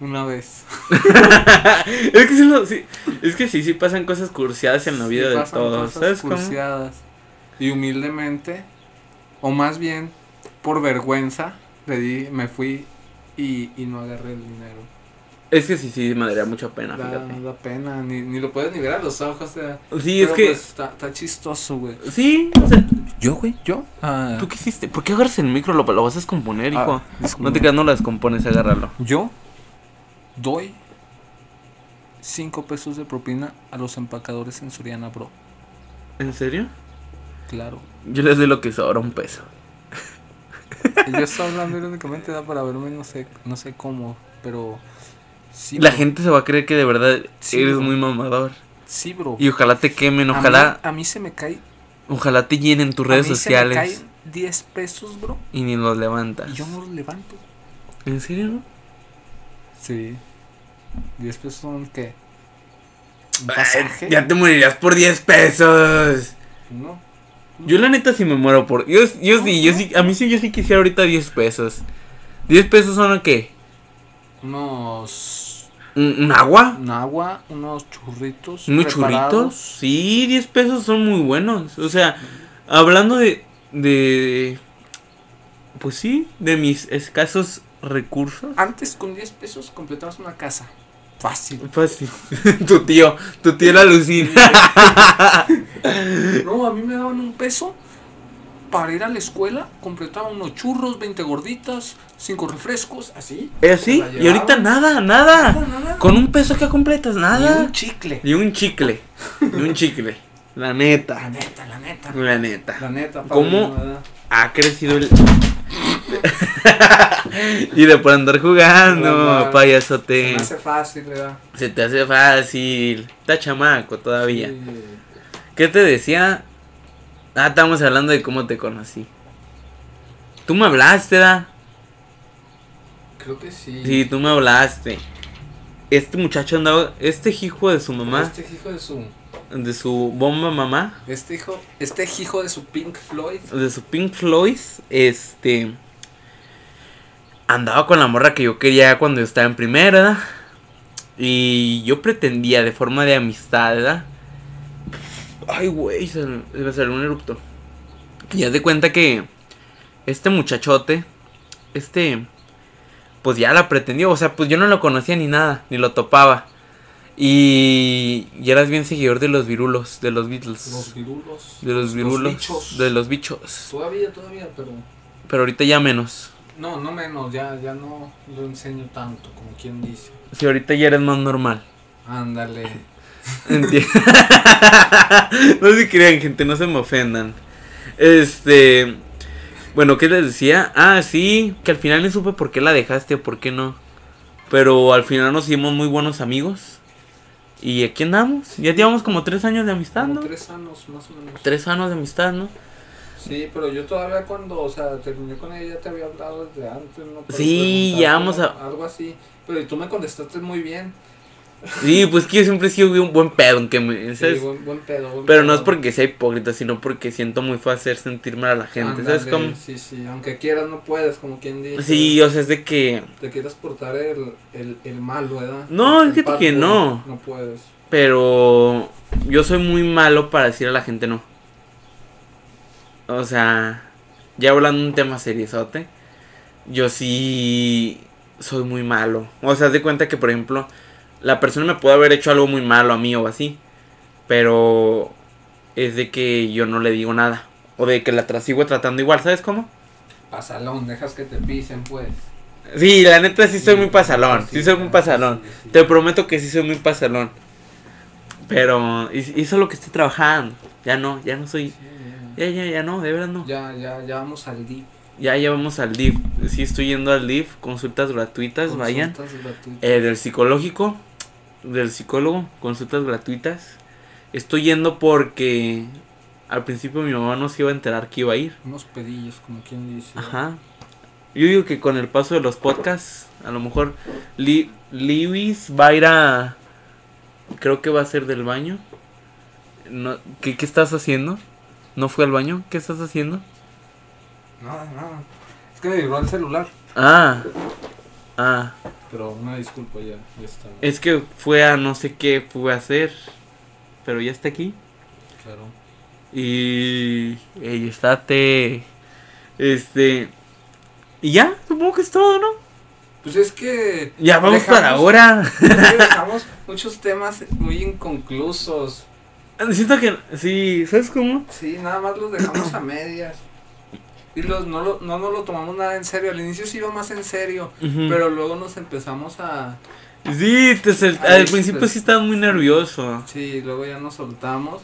[SPEAKER 1] Una vez. [LAUGHS]
[SPEAKER 2] es que sí, lo- sí- es que sí, sí pasan cosas cursiadas en la vida
[SPEAKER 1] Sí
[SPEAKER 2] de todos.
[SPEAKER 1] cosas
[SPEAKER 2] ¿Sabes cómo?
[SPEAKER 1] cursiadas. Y humildemente, o más bien por vergüenza, le di, me fui y, y no agarré el dinero.
[SPEAKER 2] Es que sí, sí, me daría mucha pena,
[SPEAKER 1] Da,
[SPEAKER 2] fíjate.
[SPEAKER 1] da pena, ni, ni lo puedes ni ver a los ojos. o sea,
[SPEAKER 2] Sí, es que.
[SPEAKER 1] pues, está, está chistoso, güey.
[SPEAKER 2] Sí, o sea,
[SPEAKER 1] ¿Yo, güey? ¿Yo? Ah,
[SPEAKER 2] ¿tú qué hiciste? ¿Por qué agarras el micro? Lo, lo vas a descomponer, hijo.
[SPEAKER 1] ah, disculpa.
[SPEAKER 2] no te quedas, no lo descompones, agárralo.
[SPEAKER 1] Yo doy 5 pesos de propina a los empacadores en Soriana, bro.
[SPEAKER 2] ¿En serio?
[SPEAKER 1] Claro.
[SPEAKER 2] Yo les doy lo que sobra, un peso.
[SPEAKER 1] Y yo estoy hablando irónicamente, da para verme, no sé, no sé cómo, pero sí,
[SPEAKER 2] La
[SPEAKER 1] bro.
[SPEAKER 2] gente se va a creer que de verdad
[SPEAKER 1] Sí,
[SPEAKER 2] eres
[SPEAKER 1] bro.
[SPEAKER 2] muy mamador.
[SPEAKER 1] Sí, bro.
[SPEAKER 2] Y ojalá te quemen,
[SPEAKER 1] A mí-
[SPEAKER 2] ojalá,
[SPEAKER 1] A mí, se me cae.
[SPEAKER 2] ojalá te llenen tus
[SPEAKER 1] a
[SPEAKER 2] redes
[SPEAKER 1] mí Se me
[SPEAKER 2] sociales
[SPEAKER 1] caen 10 pesos, bro.
[SPEAKER 2] y ni los levantas.
[SPEAKER 1] Y yo no los levanto.
[SPEAKER 2] ¿En serio? no?
[SPEAKER 1] Sí. 10 pesos son qué?
[SPEAKER 2] Ya te morirías por 10 pesos.
[SPEAKER 1] No.
[SPEAKER 2] Yo la neta sí me muero por... Yo, yo sí, yo sí, a mí sí, yo sí quisiera ahorita 10 pesos. 10 pesos son qué?
[SPEAKER 1] Unos.
[SPEAKER 2] ¿Un, agua?
[SPEAKER 1] Un agua, unos churritos.
[SPEAKER 2] ¿Unos
[SPEAKER 1] preparados.
[SPEAKER 2] churritos? Sí, 10 pesos son muy buenos. O sea, Hablando de. de. Pues sí, de mis escasos recursos.
[SPEAKER 1] Antes con 10 pesos completabas una casa. Fácil.
[SPEAKER 2] Fácil. [LAUGHS] tu tío, tu tío la alucina. [LAUGHS]
[SPEAKER 1] No, a mí me daban un peso para ir a la escuela, completaba unos churros, 20 gorditas, 5 refrescos, así.
[SPEAKER 2] ¿Es así?
[SPEAKER 1] Se la
[SPEAKER 2] Y ahorita nada, nada.
[SPEAKER 1] Nada, nada.
[SPEAKER 2] Con un peso que completas,
[SPEAKER 1] Y
[SPEAKER 2] nada.
[SPEAKER 1] un chicle.
[SPEAKER 2] Y un chicle. Y un chicle. La neta.
[SPEAKER 1] La neta, la neta.
[SPEAKER 2] La neta.
[SPEAKER 1] La neta,
[SPEAKER 2] ¿Cómo?
[SPEAKER 1] padrino, ¿verdad?
[SPEAKER 2] Ha crecido el. [LAUGHS] y de por andar jugando,
[SPEAKER 1] Verdad. Se
[SPEAKER 2] payasote.
[SPEAKER 1] me hace fácil, ¿verdad?
[SPEAKER 2] Se te hace fácil. Está chamaco todavía.
[SPEAKER 1] Sí.
[SPEAKER 2] ¿Qué te decía? Ah, estábamos hablando de cómo te conocí. Tú me hablaste, ¿da?
[SPEAKER 1] Creo que sí.
[SPEAKER 2] Sí, tú me hablaste. Este muchacho andaba. Este hijo de su mamá.
[SPEAKER 1] Este hijo de su.
[SPEAKER 2] De su bomba mamá.
[SPEAKER 1] Este hijo. Este hijo de su Pink Floyd.
[SPEAKER 2] De su Pink Floyd. Este. Andaba con la morra que yo quería cuando yo estaba en primera. ¿verdad? Y yo pretendía de forma de amistad, ¿verdad? Ay, güey, se me salió un erupto. Y haz de cuenta que este muchachote, este, pues ya la pretendió. O sea, pues yo no lo conocía ni nada, ni lo topaba. Y, y eras bien seguidor de los virulos, de los Beatles.
[SPEAKER 1] Los virulos.
[SPEAKER 2] de los virulos,
[SPEAKER 1] bichos.
[SPEAKER 2] de los bichos.
[SPEAKER 1] Todavía, todavía, pero.
[SPEAKER 2] Pero ahorita ya menos.
[SPEAKER 1] No, no menos, ya, ya no lo enseño tanto, como quien dice.
[SPEAKER 2] Si ahorita ya eres más normal.
[SPEAKER 1] Ándale. [LAUGHS] [LAUGHS]
[SPEAKER 2] No se crean, gente, no se me ofendan. Este. Bueno, ¿qué les decía? Ah, sí, que al final no supe por qué la dejaste o por qué no. Pero al final nos hicimos muy buenos amigos. Y aquí andamos. Ya llevamos como tres años de amistad,
[SPEAKER 1] Como
[SPEAKER 2] ¿no?
[SPEAKER 1] tres años más o menos.
[SPEAKER 2] Tres años de amistad, ¿no?
[SPEAKER 1] Sí, pero yo todavía cuando, o sea, terminé con ella ya te había hablado desde antes, ¿no? Para
[SPEAKER 2] Sí, ya vamos a-
[SPEAKER 1] Algo así. Pero tú me contestaste muy bien.
[SPEAKER 2] Sí, pues que yo siempre he sido un buen pedo, aunque me.
[SPEAKER 1] Sí,
[SPEAKER 2] ¿sabes?
[SPEAKER 1] buen, buen pedo. buen
[SPEAKER 2] Pero no es porque sea hipócrita, sino porque siento muy fácil hacer sentir mal a la gente. ¿Sabes
[SPEAKER 1] Ándale,
[SPEAKER 2] cómo?
[SPEAKER 1] Sí, sí, aunque quieras no puedes, como quien dice.
[SPEAKER 2] Sí, o sea, es de que.
[SPEAKER 1] Te quieres portar el, el, el malo, ¿verdad?
[SPEAKER 2] No,
[SPEAKER 1] bad
[SPEAKER 2] que
[SPEAKER 1] boy,
[SPEAKER 2] no.
[SPEAKER 1] No puedes.
[SPEAKER 2] Pero yo soy muy malo para decir a la gente no. O sea, ya hablando de un tema seriosote, yo sí soy muy malo. O sea, haz de cuenta que, por ejemplo, la persona me puede haber hecho algo muy malo a mí o así. Pero es de que yo no le digo nada. O de que la tra- sigo tratando igual, ¿sabes cómo?
[SPEAKER 1] Pasalón, dejas que te pisen, pues.
[SPEAKER 2] Sí, la neta sí soy muy pasalón. Sí soy muy pasalón.
[SPEAKER 1] sí.
[SPEAKER 2] Te prometo que sí soy muy pasalón. Pero y- hizo lo que estoy trabajando. Ya no, ya no soy. Ya, ya, ya no, de verdad no.
[SPEAKER 1] Ya, ya, ya vamos al DIP.
[SPEAKER 2] Ya, ya vamos al DIF. Sí, estoy yendo al DIF. Consultas gratuitas, vayan.
[SPEAKER 1] Consultas gratuitas.
[SPEAKER 2] Eh, del psicológico, del psicólogo, consultas gratuitas. Estoy yendo porque al principio mi mamá no se iba a enterar que iba a ir.
[SPEAKER 1] Unos pedillos, como quien dice.
[SPEAKER 2] Ajá. Yo digo que con el paso de los podcasts, a lo mejor Li- Lewis va a ir a. Creo que va a ser del baño. No, ¿qué, ¿Qué estás haciendo? ¿No fue al baño? ¿Qué estás haciendo?
[SPEAKER 1] Nada, nada. Es que me vibró el celular.
[SPEAKER 2] Ah. Ah.
[SPEAKER 1] Pero una disculpa ya, ya está.
[SPEAKER 2] Es que fue a no sé qué fue a hacer. Pero ya está aquí.
[SPEAKER 1] Claro.
[SPEAKER 2] Y. Ey, estate. Este. Y ya, supongo que es todo, ¿no?
[SPEAKER 1] Pues es que.
[SPEAKER 2] Ya vamos
[SPEAKER 1] dejamos-
[SPEAKER 2] para ahora. [LAUGHS]
[SPEAKER 1] es que dejamos muchos temas muy inconclusos.
[SPEAKER 2] Siento que. Sí, ¿sabes cómo?
[SPEAKER 1] Sí, nada más los dejamos a medias. Y los, no, lo, no nos lo tomamos nada en serio. Al inicio sí iba más en serio. Pero luego nos empezamos a.
[SPEAKER 2] Sí, te al principio sí estabas muy nervioso.
[SPEAKER 1] Sí, luego ya nos soltamos.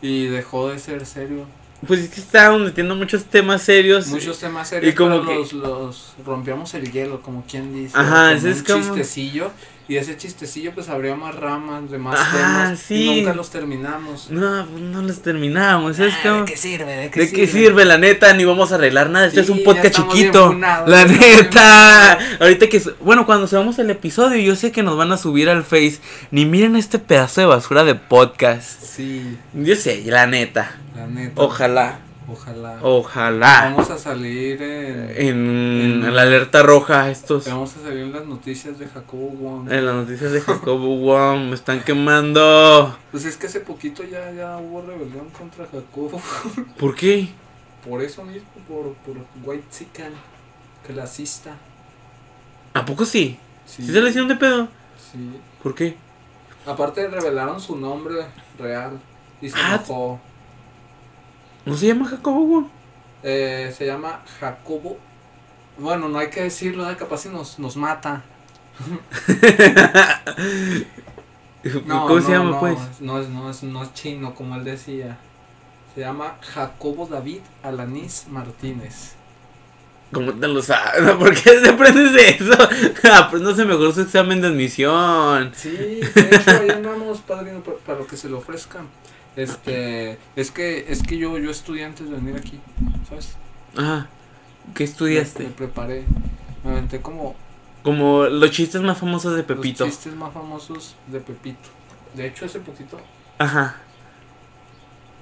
[SPEAKER 1] Y dejó de ser serio.
[SPEAKER 2] Pues es que estábamos metiendo muchos temas serios.
[SPEAKER 1] Muchos temas serios.
[SPEAKER 2] y como
[SPEAKER 1] pero
[SPEAKER 2] que-
[SPEAKER 1] los, los rompíamos el hielo, como quien dice.
[SPEAKER 2] Ajá, ese es
[SPEAKER 1] un
[SPEAKER 2] como-
[SPEAKER 1] chistecillo. Y ese chistecillo, pues abría más ramas de más
[SPEAKER 2] Ajá,
[SPEAKER 1] temas.
[SPEAKER 2] sí.
[SPEAKER 1] Y nunca los terminamos.
[SPEAKER 2] No, pues no los terminamos. ¿Sabes
[SPEAKER 1] Ah,
[SPEAKER 2] cómo?
[SPEAKER 1] ¿De qué sirve? ¿De qué
[SPEAKER 2] ¿De
[SPEAKER 1] sirve?
[SPEAKER 2] qué sirve? La neta, ni vamos a arreglar nada. Este
[SPEAKER 1] Sí,
[SPEAKER 2] es un podcast chiquito.
[SPEAKER 1] funados,
[SPEAKER 2] La neta. Ahorita que. Bueno, cuando subamos el episodio, yo sé que nos van a subir al Face. Ni miren este pedazo de basura de podcast.
[SPEAKER 1] Sí,
[SPEAKER 2] Yo sé, la neta.
[SPEAKER 1] la neta.
[SPEAKER 2] Ojalá.
[SPEAKER 1] Ojalá.
[SPEAKER 2] Ojalá.
[SPEAKER 1] Vamos a salir en,
[SPEAKER 2] En,
[SPEAKER 1] en-
[SPEAKER 2] la alerta roja estos.
[SPEAKER 1] Vamos a salir en las noticias de Jacobo Wong.
[SPEAKER 2] En las noticias de Jacobo wow, me están quemando.
[SPEAKER 1] Pues es que hace poquito ya, ya hubo rebelión contra Jacobo. [LAUGHS]
[SPEAKER 2] ¿Por qué?
[SPEAKER 1] por eso mismo, por, por White Chicken. Clasista.
[SPEAKER 2] ¿A poco sí?
[SPEAKER 1] Sí,
[SPEAKER 2] ¿Sí se le hicieron de pedo?
[SPEAKER 1] sí.
[SPEAKER 2] ¿Por qué?
[SPEAKER 1] Aparte revelaron su nombre real. Y se
[SPEAKER 2] Ah,
[SPEAKER 1] enojó.
[SPEAKER 2] ¿No se llama Jacobo?
[SPEAKER 1] Eh, se llama Jacobo. Bueno, no hay que decirlo, ¿eh? capaz si nos, nos mata. [LAUGHS] No,
[SPEAKER 2] ¿Cómo
[SPEAKER 1] no,
[SPEAKER 2] se llama
[SPEAKER 1] no,
[SPEAKER 2] pues?
[SPEAKER 1] No es, no, es, no es chino, como él decía. Se llama Jacobo David Alanis Martínez.
[SPEAKER 2] ¿Cómo te lo sabes? [LAUGHS] ¿Por qué te aprendes de eso? [LAUGHS] Apréndase mejor su examen de admisión.
[SPEAKER 1] Sí, de hecho, ahí andamos, padrino, pa- para, lo que se le ofrezcan. Este, es que, es que yo, yo estudié antes de venir aquí, ¿sabes?
[SPEAKER 2] Ajá. ¿Qué
[SPEAKER 1] Me,
[SPEAKER 2] estudiaste?
[SPEAKER 1] me preparé, me aventé como
[SPEAKER 2] Como los chistes más famosos de Pepito.
[SPEAKER 1] los chistes más famosos de Pepito. De hecho, hace poquito
[SPEAKER 2] Ajá.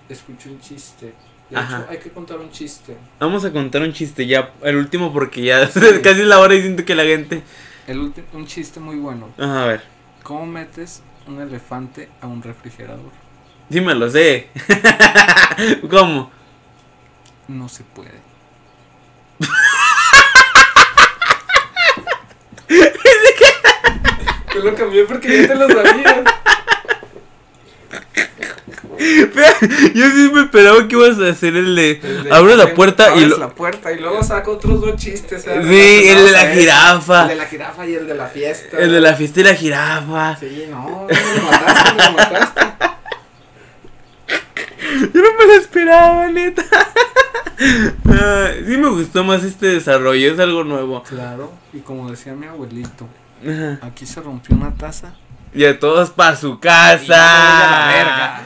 [SPEAKER 1] escuché un chiste. De
[SPEAKER 2] Ajá.
[SPEAKER 1] hecho, hay que contar un chiste.
[SPEAKER 2] Vamos a contar un chiste ya, el último porque ya
[SPEAKER 1] Sí. [LAUGHS]
[SPEAKER 2] casi es la hora y siento que la gente...
[SPEAKER 1] El ulti- un chiste muy bueno.
[SPEAKER 2] Ajá, a ver.
[SPEAKER 1] ¿Cómo metes un elefante a un refrigerador?
[SPEAKER 2] Sí me lo sé. ¿Cómo?
[SPEAKER 1] No se puede. Te lo cambié porque ya te lo sabías.
[SPEAKER 2] Yo sí me esperaba que ibas a hacer el de...
[SPEAKER 1] El de-
[SPEAKER 2] Abre la puerta y
[SPEAKER 1] abres
[SPEAKER 2] lo...
[SPEAKER 1] la puerta y luego saco otros dos chistes.
[SPEAKER 2] Sí, el de la jirafa.
[SPEAKER 1] El de la jirafa y el de la fiesta.
[SPEAKER 2] El de la fiesta y la jirafa.
[SPEAKER 1] Sí, no, me lo mataste, me lo mataste.
[SPEAKER 2] Yo no me lo esperaba, neta. Ay, [LAUGHS] sí me gustó más este desarrollo, es algo nuevo.
[SPEAKER 1] Claro, y como decía mi abuelito,
[SPEAKER 2] Ajá.
[SPEAKER 1] aquí se rompió una taza.
[SPEAKER 2] Y a todos para su
[SPEAKER 1] Y a la
[SPEAKER 2] casa.